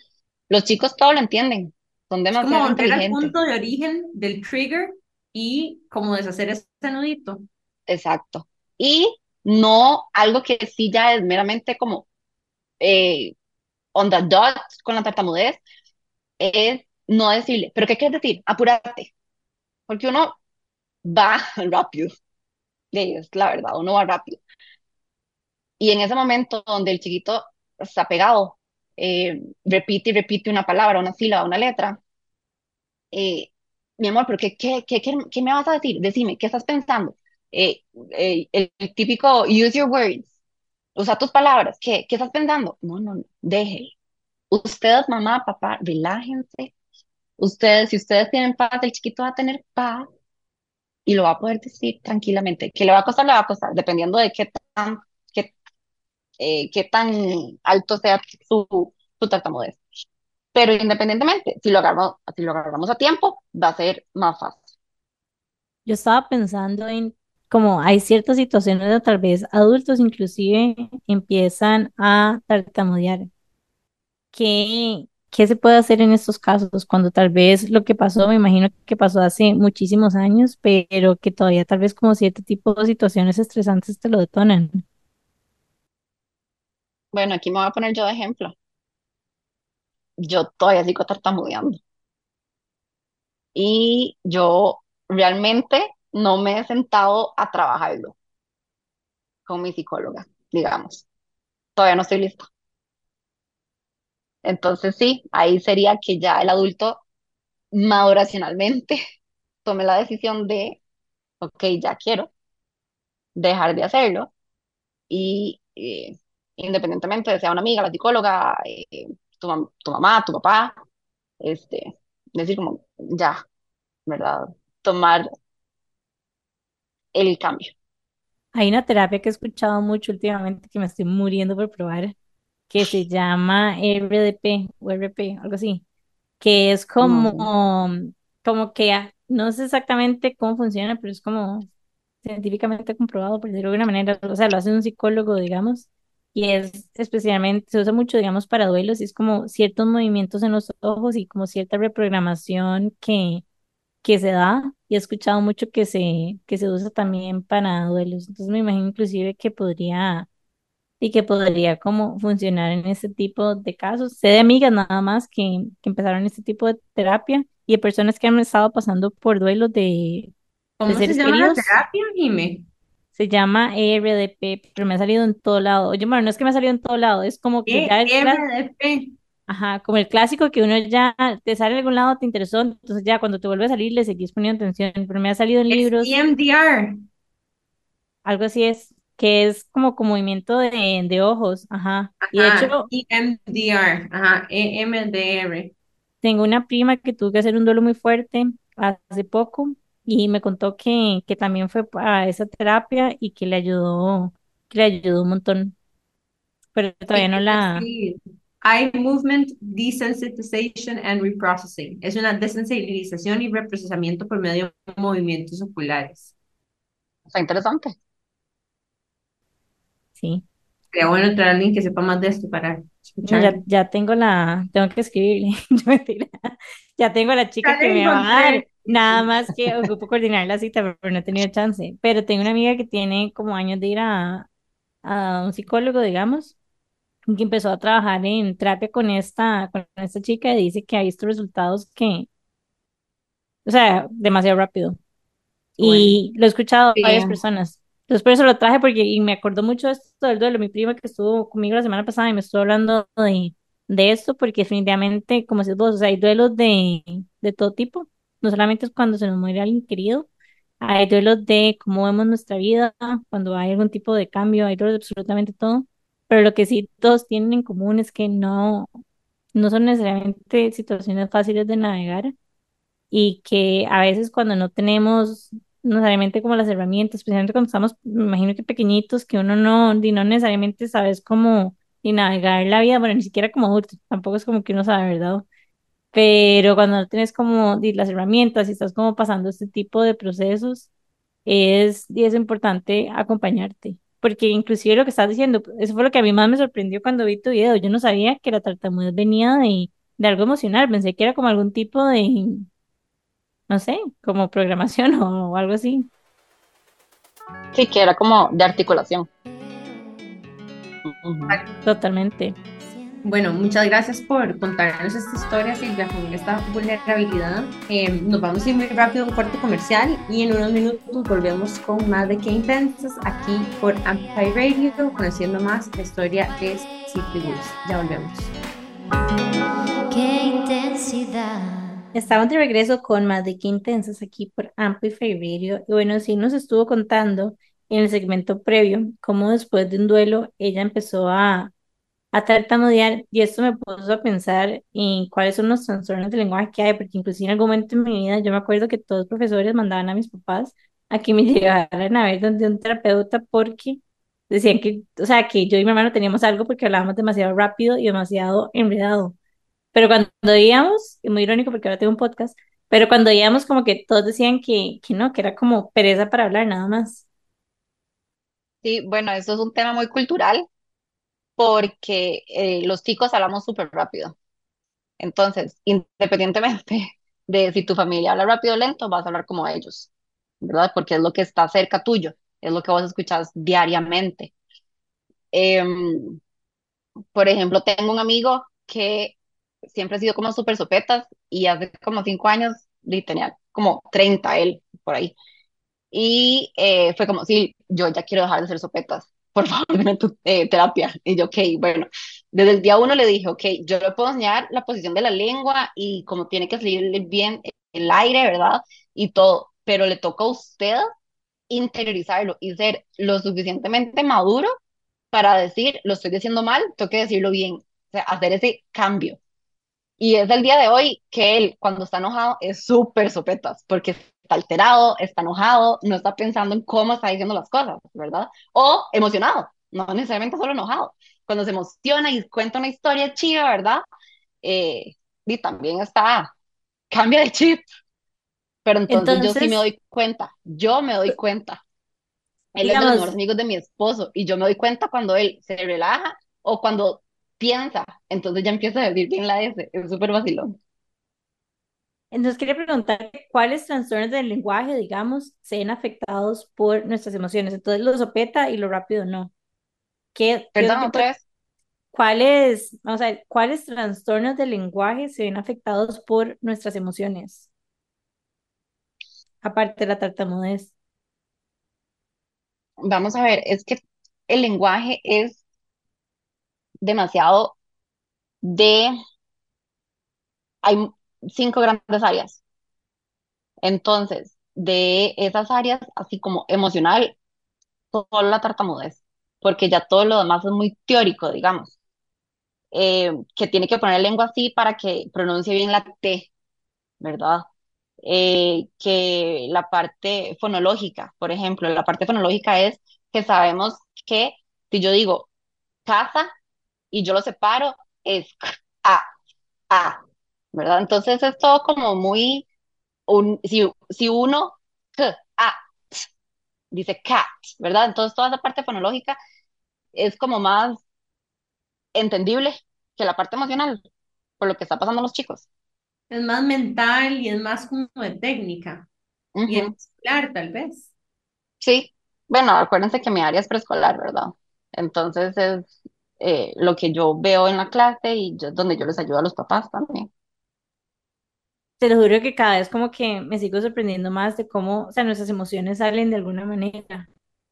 Los chicos todo lo entienden, son Es como demasiado volver al inteligentes. punto de origen del trigger y como deshacer ese nudito. Exacto. Y no algo que sí ya es meramente como eh, on the dot con la tartamudez, es no decirle, ¿pero qué quieres decir? Apúrate. Porque uno va rápido. Es la verdad, uno va rápido. Y en ese momento donde el chiquito está pegado, eh, repite y repite una palabra, una sílaba, una letra, eh, mi amor, ¿pero qué, qué, qué, qué, qué me vas a decir? Decime, ¿qué estás pensando? Eh, eh, el, típico use your words, usa tus palabras, ¿qué, qué estás pensando? No, no, no. Ustedes, mamá, papá, relájense. Ustedes, si ustedes tienen paz, el chiquito va a tener paz y lo va a poder decir tranquilamente. Que le va a costar, le va a costar, dependiendo de qué tan, qué, eh, qué tan alto sea su, su tartamudez. Pero independientemente, si lo agarramos, si lo agarramos a tiempo, va a ser más fácil. Yo estaba pensando en como hay ciertas situaciones donde tal vez adultos inclusive empiezan a tartamudear. ¿Qué, qué se puede hacer en estos casos cuando tal vez lo que pasó, me imagino que pasó hace muchísimos años, pero que todavía tal vez como cierto tipo de situaciones estresantes te lo detonan? Bueno, aquí me voy a poner yo de ejemplo. Yo todavía sigo tartamudeando y yo realmente no me he sentado a trabajarlo con mi psicóloga, digamos. Todavía no estoy lista. Entonces sí, ahí sería que ya el adulto maduracionalmente tome la decisión de, ok, ya quiero dejar de hacerlo y eh, independientemente de sea una amiga, la psicóloga, eh, tu, tu mamá, tu papá, este, decir como, ya, ¿verdad? Tomar el cambio. Hay una terapia que he escuchado mucho últimamente que me estoy muriendo por probar, que se llama RDP o RP, algo así, que es como, como que ah, no sé exactamente cómo funciona, pero es como científicamente comprobado, por decirlo de alguna manera, o sea, lo hace un psicólogo, digamos, y es especialmente, se usa mucho, digamos, para duelos, y es como ciertos movimientos en los ojos y como cierta reprogramación que, que se da, y he escuchado mucho que se, que se usa también para duelos, entonces me imagino inclusive que podría, y que podría como funcionar en este tipo de casos. Sé de amigas nada más que, que empezaron este tipo de terapia y de personas que han estado pasando por duelos de, de ¿Cómo se llama la terapia, Jime? Se llama ERDP, pero me ha salido en todo lado. Oye, bueno, no es que me ha salido en todo lado, es como que ya el, cla- ERDP. ajá, como el clásico que uno ya te sale en algún lado, te interesó, entonces ya cuando te vuelve a salir le seguís poniendo atención, pero me ha salido en libros, EMDR. algo así es, que es como con movimiento de, de ojos, ajá. Y de Ajá, hecho, EMDR. Ajá, EMDR. tengo una prima que tuvo que hacer un duelo muy fuerte hace poco y me contó que, que también fue a esa terapia y que le ayudó, que le ayudó un montón, pero todavía no la, Eye Movement Desensitization and Reprocessing. Es una desensibilización y reprocesamiento por medio de movimientos oculares. Está interesante. Sí. Sería bueno traer a alguien que sepa más de esto para No, ya, ya tengo la, tengo que escribirle. Ya tengo la chica que me va a dar, nada más que ocupo coordinar la cita, pero no he tenido chance. Pero tengo una amiga que tiene como años de ir a, a un psicólogo, digamos, que empezó a trabajar en terapia con esta, con esta chica y dice que ha visto resultados que, o sea, demasiado rápido. Bueno, Y lo he escuchado a Sí, varias personas. Entonces por eso lo traje porque y me acordó mucho esto del duelo. Mi prima que estuvo conmigo la semana pasada y me estuvo hablando de, de esto porque definitivamente, como decís vos, o sea, hay duelos de, de todo tipo. No solamente es cuando se nos muere alguien querido, hay duelos de cómo vemos nuestra vida, cuando hay algún tipo de cambio, hay duelos de absolutamente todo. Pero lo que sí todos tienen en común es que no, no son necesariamente situaciones fáciles de navegar y que a veces cuando no tenemos necesariamente como las herramientas, especialmente cuando estamos, me imagino que pequeñitos, que uno no, y no necesariamente sabes cómo y navegar la vida, bueno, ni siquiera como adulto, tampoco es como que uno sabe, ¿verdad? Pero cuando no tienes como las herramientas y estás como pasando este tipo de procesos, es, y es importante acompañarte. Porque inclusive lo que estás diciendo, eso fue lo que a mí más me sorprendió cuando vi tu video. Yo no sabía que la tartamudez venía de, de algo emocional, pensé que era como algún tipo de, no sé, como programación o algo así. sí, que era como de articulación. Totalmente. bueno, muchas gracias por contarnos esta historia, Silvia, con esta vulnerabilidad. Eh, nos vamos a ir muy rápido a un corte comercial y en unos minutos volvemos con más de Qué Intensas aquí por Amplify Radio, conociendo más la historia de City. Ya volvemos. qué intensidad. Estamos de regreso con más de Qué Intensas aquí por Amplify Radio. Y bueno, sí nos estuvo contando en el segmento previo cómo después de un duelo ella empezó a, a tartamudear y esto me puso a pensar en cuáles son los trastornos de lenguaje que hay, porque inclusive en algún momento en mi vida yo me acuerdo que todos los profesores mandaban a mis papás a que me llevaran a ver donde un terapeuta porque decían que, o sea, que yo y mi hermano teníamos algo porque hablábamos demasiado rápido y demasiado enredado. Pero cuando íbamos, es muy irónico porque ahora tengo un podcast, pero cuando íbamos como que todos decían que, no, que era como pereza para hablar nada más. Sí, bueno, esto es un tema muy cultural porque eh, los chicos hablamos súper rápido. Entonces, independientemente de si tu familia habla rápido o lento, vas a hablar como ellos, ¿verdad? Porque es lo que está cerca tuyo, es lo que vos escuchas diariamente. Em, por ejemplo, tengo un amigo que siempre ha sido como súper sopetas y hace como cinco años tenía como 30 él, por ahí. Y eh, fue como, sí, yo ya quiero dejar de hacer sopetas, por favor, dime tu eh, terapia. Y yo, ok, bueno, desde el día uno le dije, ok, yo le puedo enseñar la posición de la lengua y cómo tiene que salir bien el aire, ¿verdad? Y todo, pero le toca a usted interiorizarlo y ser lo suficientemente maduro para decir, lo estoy diciendo mal, tengo que decirlo bien, o sea, hacer ese cambio. Y es el día de hoy que él, cuando está enojado, es súper sopetas, porque está alterado, está enojado, no está pensando en cómo está diciendo las cosas, ¿verdad? O emocionado, no necesariamente solo enojado. Cuando se emociona y cuenta una historia chiva, ¿verdad? Eh, y también está, cambia de chip. Pero entonces yo sí me Entonces, doy cuenta, yo me doy cuenta. Él es de los mejores digamos, amigos de mi esposo y yo me doy cuenta cuando él se relaja o cuando piensa, entonces ya empieza a decir bien la S, es súper vacilón. entonces quería preguntar cuáles trastornos del lenguaje, digamos, se ven afectados por nuestras emociones. Entonces, lo sopeta y lo rápido no. ¿Qué, Perdón, otra vez. cuáles, vamos a ver, cuáles trastornos del lenguaje se ven afectados por nuestras emociones? Aparte de la tartamudez. Vamos a ver, es que el lenguaje es demasiado de, hay cinco grandes áreas. Entonces, de esas áreas, así como emocional, solo la tartamudez, porque ya todo lo demás es muy teórico, digamos, eh, que tiene que poner lengua así para que pronuncie bien la T, ¿verdad? eh, que la parte fonológica, por ejemplo. La parte fonológica es que sabemos que si yo digo casa y yo lo separo, es a, a, ¿verdad? Entonces es todo como muy, un, si, si uno, k, a, t, dice cat, ¿verdad? Entonces toda esa parte fonológica es como más entendible que la parte emocional, por lo que está pasando a los chicos. Es más mental y es más como de técnica. Y Ujú, escolar, tal vez. Sí, bueno, acuérdense que mi área es preescolar, ¿verdad? Entonces es eh, lo que yo veo en la clase y yo- donde yo les ayudo a los papás también. Te lo juro que cada vez como que me sigo sorprendiendo más de cómo, o sea, nuestras emociones salen de alguna manera.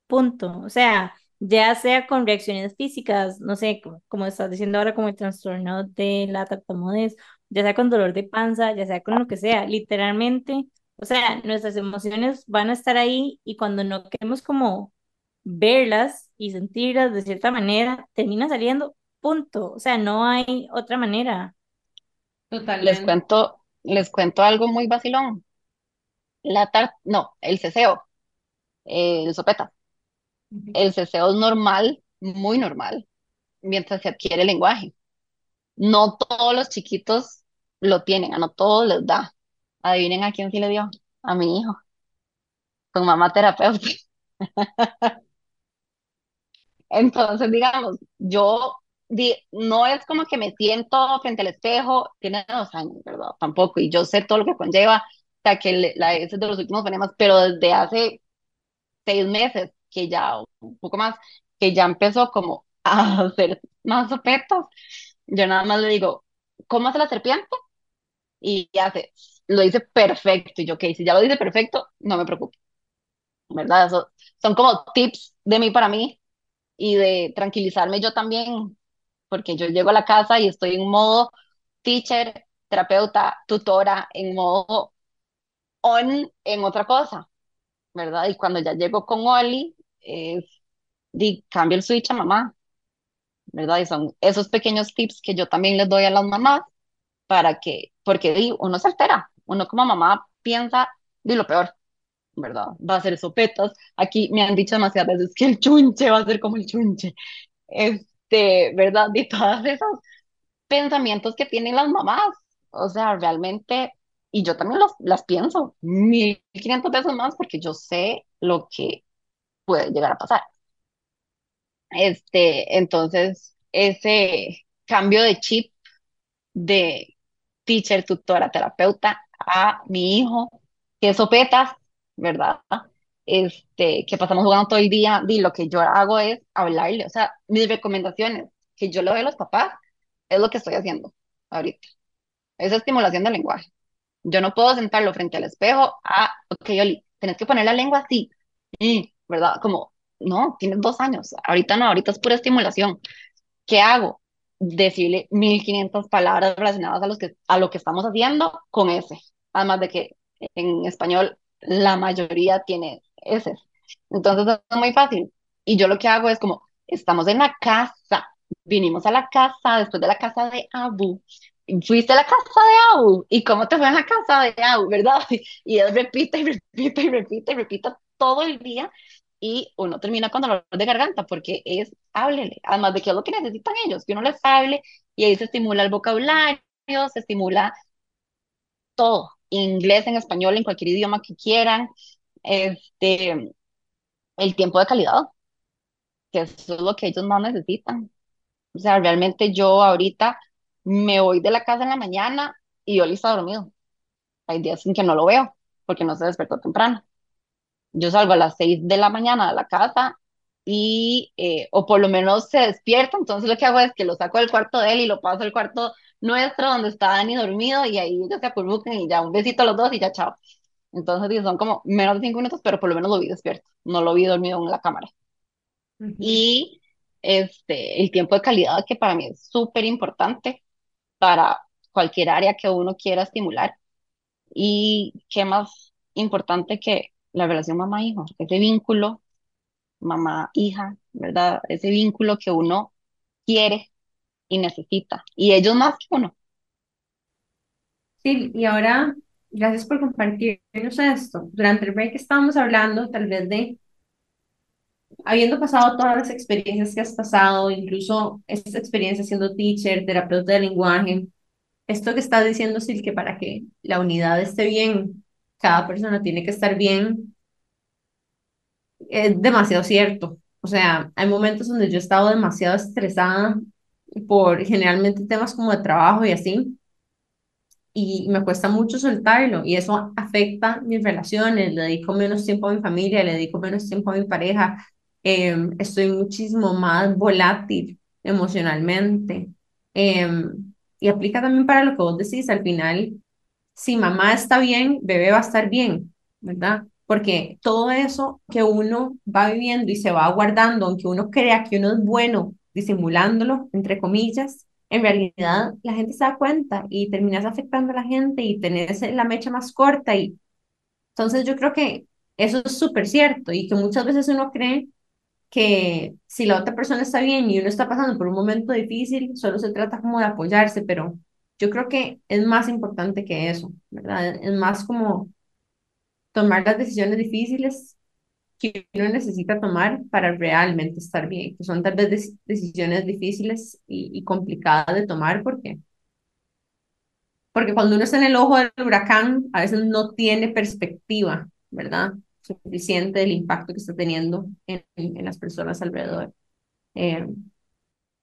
Punto. O sea, ya sea con reacciones físicas, no sé, como, como estás diciendo ahora, como el trastorno de la tartamudez, ya sea con dolor de panza, ya sea con lo que sea, literalmente, o sea, nuestras emociones van a estar ahí y cuando no queremos como verlas y sentirlas de cierta manera, termina saliendo, punto. O sea, no hay otra manera. Les Totalmente. cuento, les cuento algo muy vacilón. La tar, no, el ceseo, eh, el sopeta. El ceseo es normal, muy normal, mientras se adquiere el lenguaje. No todos los chiquitos lo tienen, a no todos les da. Adivinen a quién sí le dio. A mi hijo, con mamá terapeuta. Entonces, digamos, yo di- no es como que me siento frente al espejo, tiene dos años, ¿verdad? Tampoco, y yo sé todo lo que conlleva, sea, que le- la es de los últimos fonemas, pero desde hace seis meses, que ya, un poco más, que ya empezó como a hacer más sopetos, yo nada más le digo, ¿cómo hace la serpiente? Y hace, lo dice perfecto, y yo, ok, si ya lo dice perfecto, no me preocupo, ¿verdad? Eso, son como tips de mí para mí y de tranquilizarme yo también, porque yo llego a la casa y estoy en modo teacher, terapeuta, tutora, en modo on en otra cosa, ¿verdad? Y cuando ya llego con Oli, es, di, cambio el switch a mamá, ¿verdad? Y son esos pequeños tips que yo también les doy a las mamás para que, porque di, uno se altera, uno como mamá piensa, di lo peor. ¿Verdad? Va a ser sopetas. Aquí me han dicho demasiadas veces que el chunche va a ser como el chunche. Este, ¿verdad? Y todas esas pensamientos que tienen las mamás. O sea, realmente, y yo también los, las pienso mil quinientas veces más porque yo sé lo que puede llegar a pasar. Este, entonces, ese cambio de chip de teacher, tutora, terapeuta a mi hijo, que sopetas, ¿verdad? Este, que pasamos jugando todo el día, y lo que yo hago es hablarle, o sea, mis recomendaciones que yo le doy a los papás es lo que estoy haciendo ahorita. Esa estimulación del lenguaje. Yo no puedo sentarlo frente al espejo. Ah, ok, Oli, tenés que poner la lengua así. ¿verdad? Como, no, tienes dos años. Ahorita no, ahorita es pura estimulación. ¿Qué hago? Decirle 1500 palabras relacionadas a, los que, a lo que estamos haciendo con ese. Además de que en español la mayoría tiene ese. Entonces es muy fácil. Y yo lo que hago es como, estamos en la casa, vinimos a la casa después de la casa de Abu. Fuiste a la casa de Abu. ¿Y cómo te fue en la casa de Abu, verdad? Y él repite y repite y repite y repite todo el día y uno termina con dolor de garganta porque es háblele, además de que es lo que necesitan ellos, que uno les hable y ahí se estimula el vocabulario, se estimula todo, inglés, en español, en cualquier idioma que quieran, este, el tiempo de calidad, que eso es lo que ellos más necesitan. O sea, realmente yo ahorita me voy de la casa en la mañana y Oli está dormido. Hay días en que no lo veo porque no se despertó temprano. Yo salgo a las 6 de la mañana de la casa y, eh, o por lo menos se despierta, entonces lo que hago es que lo saco del cuarto de él y lo paso al cuarto nuestro donde está Dani dormido y ahí ellos se acurrucan y ya un besito a los dos y ya chao. Entonces son como menos de 5 minutos, pero por lo menos lo vi despierto, no lo vi dormido en la cámara. Y este, el tiempo de calidad que para mí es súper importante para cualquier área que uno quiera estimular. Y qué más importante que la relación mamá-hijo, ese vínculo mamá, hija, ¿verdad? Ese vínculo que uno quiere y necesita. Y ellos más que uno. Sí, y ahora Gracias por compartirnos esto. Durante el break estábamos hablando tal vez de, habiendo pasado todas las experiencias que has pasado, incluso esta experiencia siendo teacher, terapeuta de lenguaje, esto que estás diciendo, Sil, que para que la unidad esté bien, cada persona tiene que estar bien, es demasiado cierto. O sea, hay momentos donde yo he estado demasiado estresada por generalmente temas como de trabajo y así, y me cuesta mucho soltarlo y eso afecta mis relaciones, le dedico menos tiempo a mi familia, le dedico menos tiempo a mi pareja, em, estoy muchísimo más volátil emocionalmente. Em, y aplica también para lo que vos decís, al final, si mamá está bien, bebé va a estar bien, ¿verdad? Porque todo eso que uno va viviendo y se va guardando, aunque uno crea que uno es bueno disimulándolo, entre comillas, en realidad la gente se da cuenta y terminas afectando a la gente y tenés la mecha más corta y entonces yo creo que eso es súper cierto y que muchas veces uno cree que si la otra persona está bien y uno está pasando por un momento difícil, solo se trata como de apoyarse, pero yo creo que es más importante que eso, ¿verdad? Es más como tomar las decisiones difíciles que uno necesita tomar para realmente estar bien, que son tal vez decisiones difíciles y, y complicadas de tomar porque, porque cuando uno está en el ojo del huracán, a veces no tiene perspectiva, ¿verdad? Suficiente del impacto que está teniendo en, en las personas alrededor. Eh,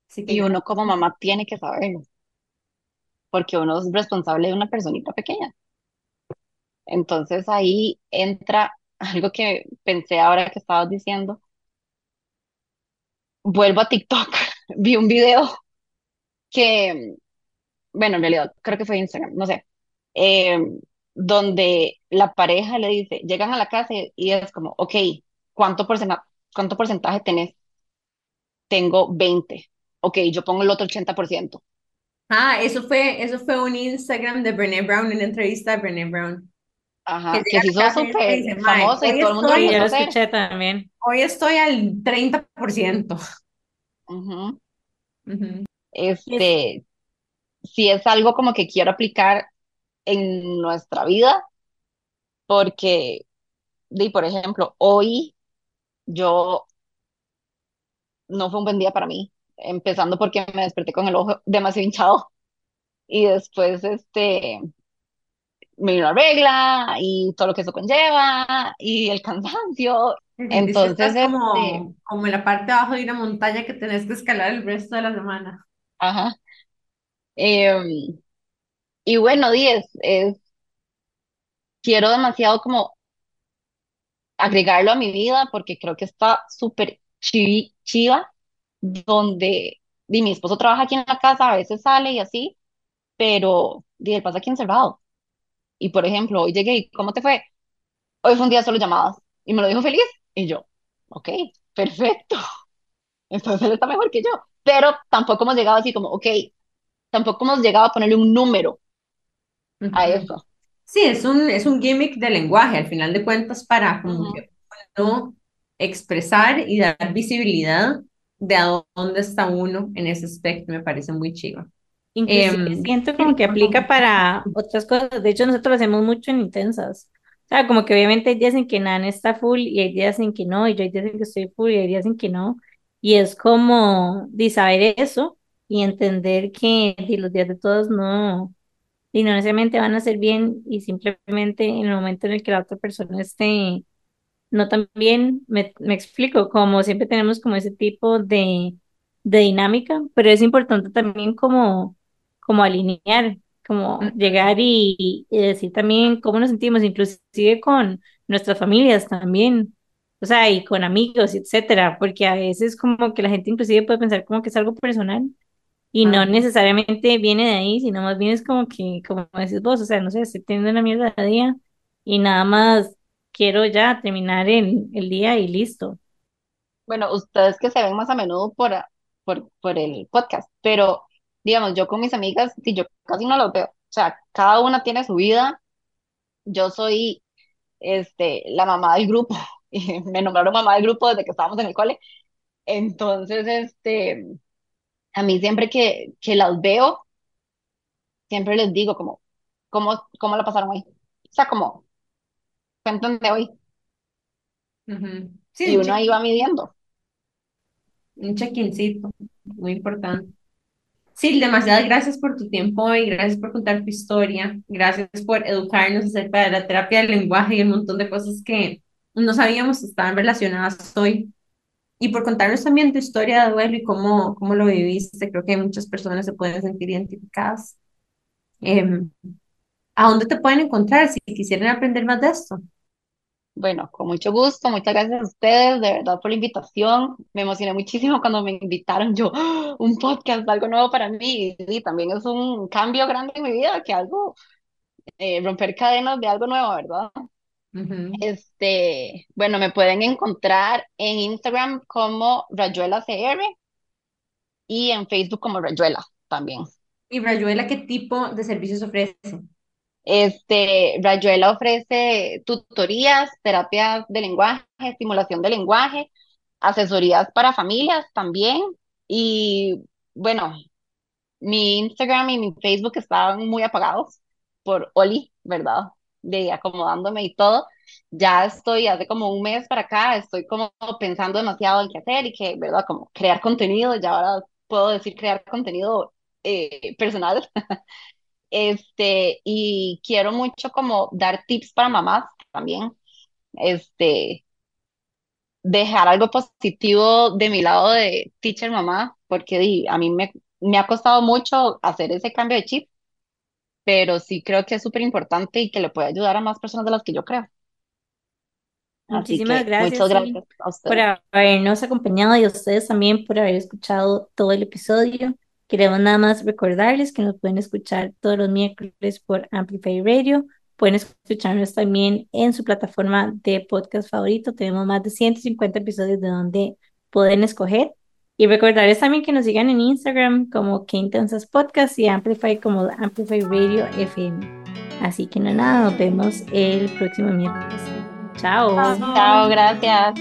así que Y uno como mamá tiene que saberlo, porque uno es responsable de una personita pequeña. Entonces ahí entra algo que pensé ahora que estabas diciendo. Vuelvo a TikTok, vi un video que, bueno, en realidad creo que fue Instagram, no sé, eh, donde la pareja le dice, llegan a la casa y, es como, ok, ¿cuánto porcentaje, cuánto porcentaje tenés? Tengo 20. Ok, yo pongo el otro 80%. ah, eso fue, eso fue un Instagram de Brené Brown, una entrevista de Brené Brown, Ajá, que a se hizo y súper famosa y todo el mundo lo escuché también. hoy estoy al 30%. Ujú. Ujú. Es, Este, si es algo como que quiero aplicar en nuestra vida, porque, di, por ejemplo, hoy yo no fue un buen día para mí, empezando porque me desperté con el ojo demasiado hinchado y después este me vino la regla y todo lo que eso conlleva y el cansancio. Entonces, estás este, como, como en la parte de abajo de una montaña que tenés que escalar el resto de la semana. ajá. em, y bueno, di, es, es- quiero demasiado como agregarlo a mi vida porque creo que está súper chiva, donde di, mi esposo trabaja aquí en la casa, a veces sale y así, pero di, él pasa aquí encerrado. Y por ejemplo, hoy llegué y ¿cómo te fue? Hoy fue un día solo llamadas y me lo dijo feliz y yo, ok, perfecto, entonces él está mejor que yo, pero tampoco hemos llegado así como, ok, tampoco hemos llegado a ponerle un número a Ujú. eso. Sí, es un, es un gimmick de lenguaje, al final de cuentas, para como Ujú. que uno expresar y dar visibilidad de a dónde está uno en ese aspecto, me parece muy chido. Inclusive Em, siento como que aplica para otras cosas. De hecho, nosotros lo hacemos mucho en intensas. O sea, como que obviamente hay días en que Nan está full y hay días en que no, y yo hay días en que estoy full y hay días en que no. Y es como de saber eso y entender que di, los días de todos no, y no necesariamente van a ser bien y simplemente en el momento en el que la otra persona esté no también me, me explico, como siempre tenemos como ese tipo de, de dinámica, pero es importante también como, como alinear, como llegar y, y decir también cómo nos sentimos, inclusive con nuestras familias también, o sea, y con amigos, etcétera, porque a veces como que la gente inclusive puede pensar como que es algo personal y no Ajá. necesariamente viene de ahí, sino más bien es como que, como decís vos, o sea, no sé, estoy teniendo una mierda de día y nada más quiero ya terminar el, el día y listo. Bueno, ustedes que se ven más a menudo por, por, por el podcast, pero digamos, yo con mis amigas, sí, yo casi no los veo. O sea, cada una tiene su vida. Yo soy este, la mamá del grupo y me nombraron mamá del grupo desde que estábamos en el cole. Entonces, este, a mí siempre que, que las veo, siempre les digo como, ¿cómo, cómo la pasaron hoy? o sea, como cuentan de hoy. Y Sí, un uno ahí va midiendo. un check-incito, muy importante. Sí, demasiadas gracias por tu tiempo hoy, gracias por contar tu historia, gracias por educarnos acerca de la terapia del lenguaje y un montón de cosas que no sabíamos estaban relacionadas hoy. Y por contarnos también tu historia de duelo y cómo, cómo lo viviste. Creo que muchas personas se pueden sentir identificadas. Em, ¿a dónde te pueden encontrar si quisieran aprender más de esto? Bueno, con mucho gusto, muchas gracias a ustedes, de verdad, por la invitación. Me emocioné muchísimo cuando me invitaron. Yo, ¡ah! un podcast, algo nuevo para mí. Y también es un cambio grande en mi vida, que algo, eh, romper cadenas de algo nuevo, ¿verdad? Este, bueno, me pueden encontrar en Instagram como Rayuela CR y en Facebook como Rayuela también. Y Rayuela, ¿qué tipo de servicios ofrece? Este, Rayuela ofrece tutorías, terapias de lenguaje, estimulación de lenguaje, asesorías para familias también. Y bueno, mi Instagram y mi Facebook estaban muy apagados por Oli, ¿verdad? De acomodándome y todo. Ya estoy, hace como un mes para acá, estoy como pensando demasiado en qué hacer y que, ¿verdad? Como crear contenido, ya ahora puedo decir crear contenido eh, personal. Este, y quiero mucho como dar tips para mamás también. Este, dejar algo positivo de mi lado de teacher mamá, porque a mí me, me ha costado mucho hacer ese cambio de chip, pero sí creo que es súper importante y que le puede ayudar a más personas de las que yo creo. Así Muchísimas que muchas gracias, gracias a por ustedes. habernos acompañado y a ustedes también por haber escuchado todo el episodio. Queremos nada más recordarles que nos pueden escuchar todos los miércoles por Amplify Radio. Pueden escucharnos también en su plataforma de podcast favorito. Tenemos más de 150 episodios de donde pueden escoger. Y recordarles también que nos sigan en Instagram como Que Podcast y Amplify como Amplify Radio FM. Así que no nada, nos vemos el próximo miércoles. Chao. Chao, gracias.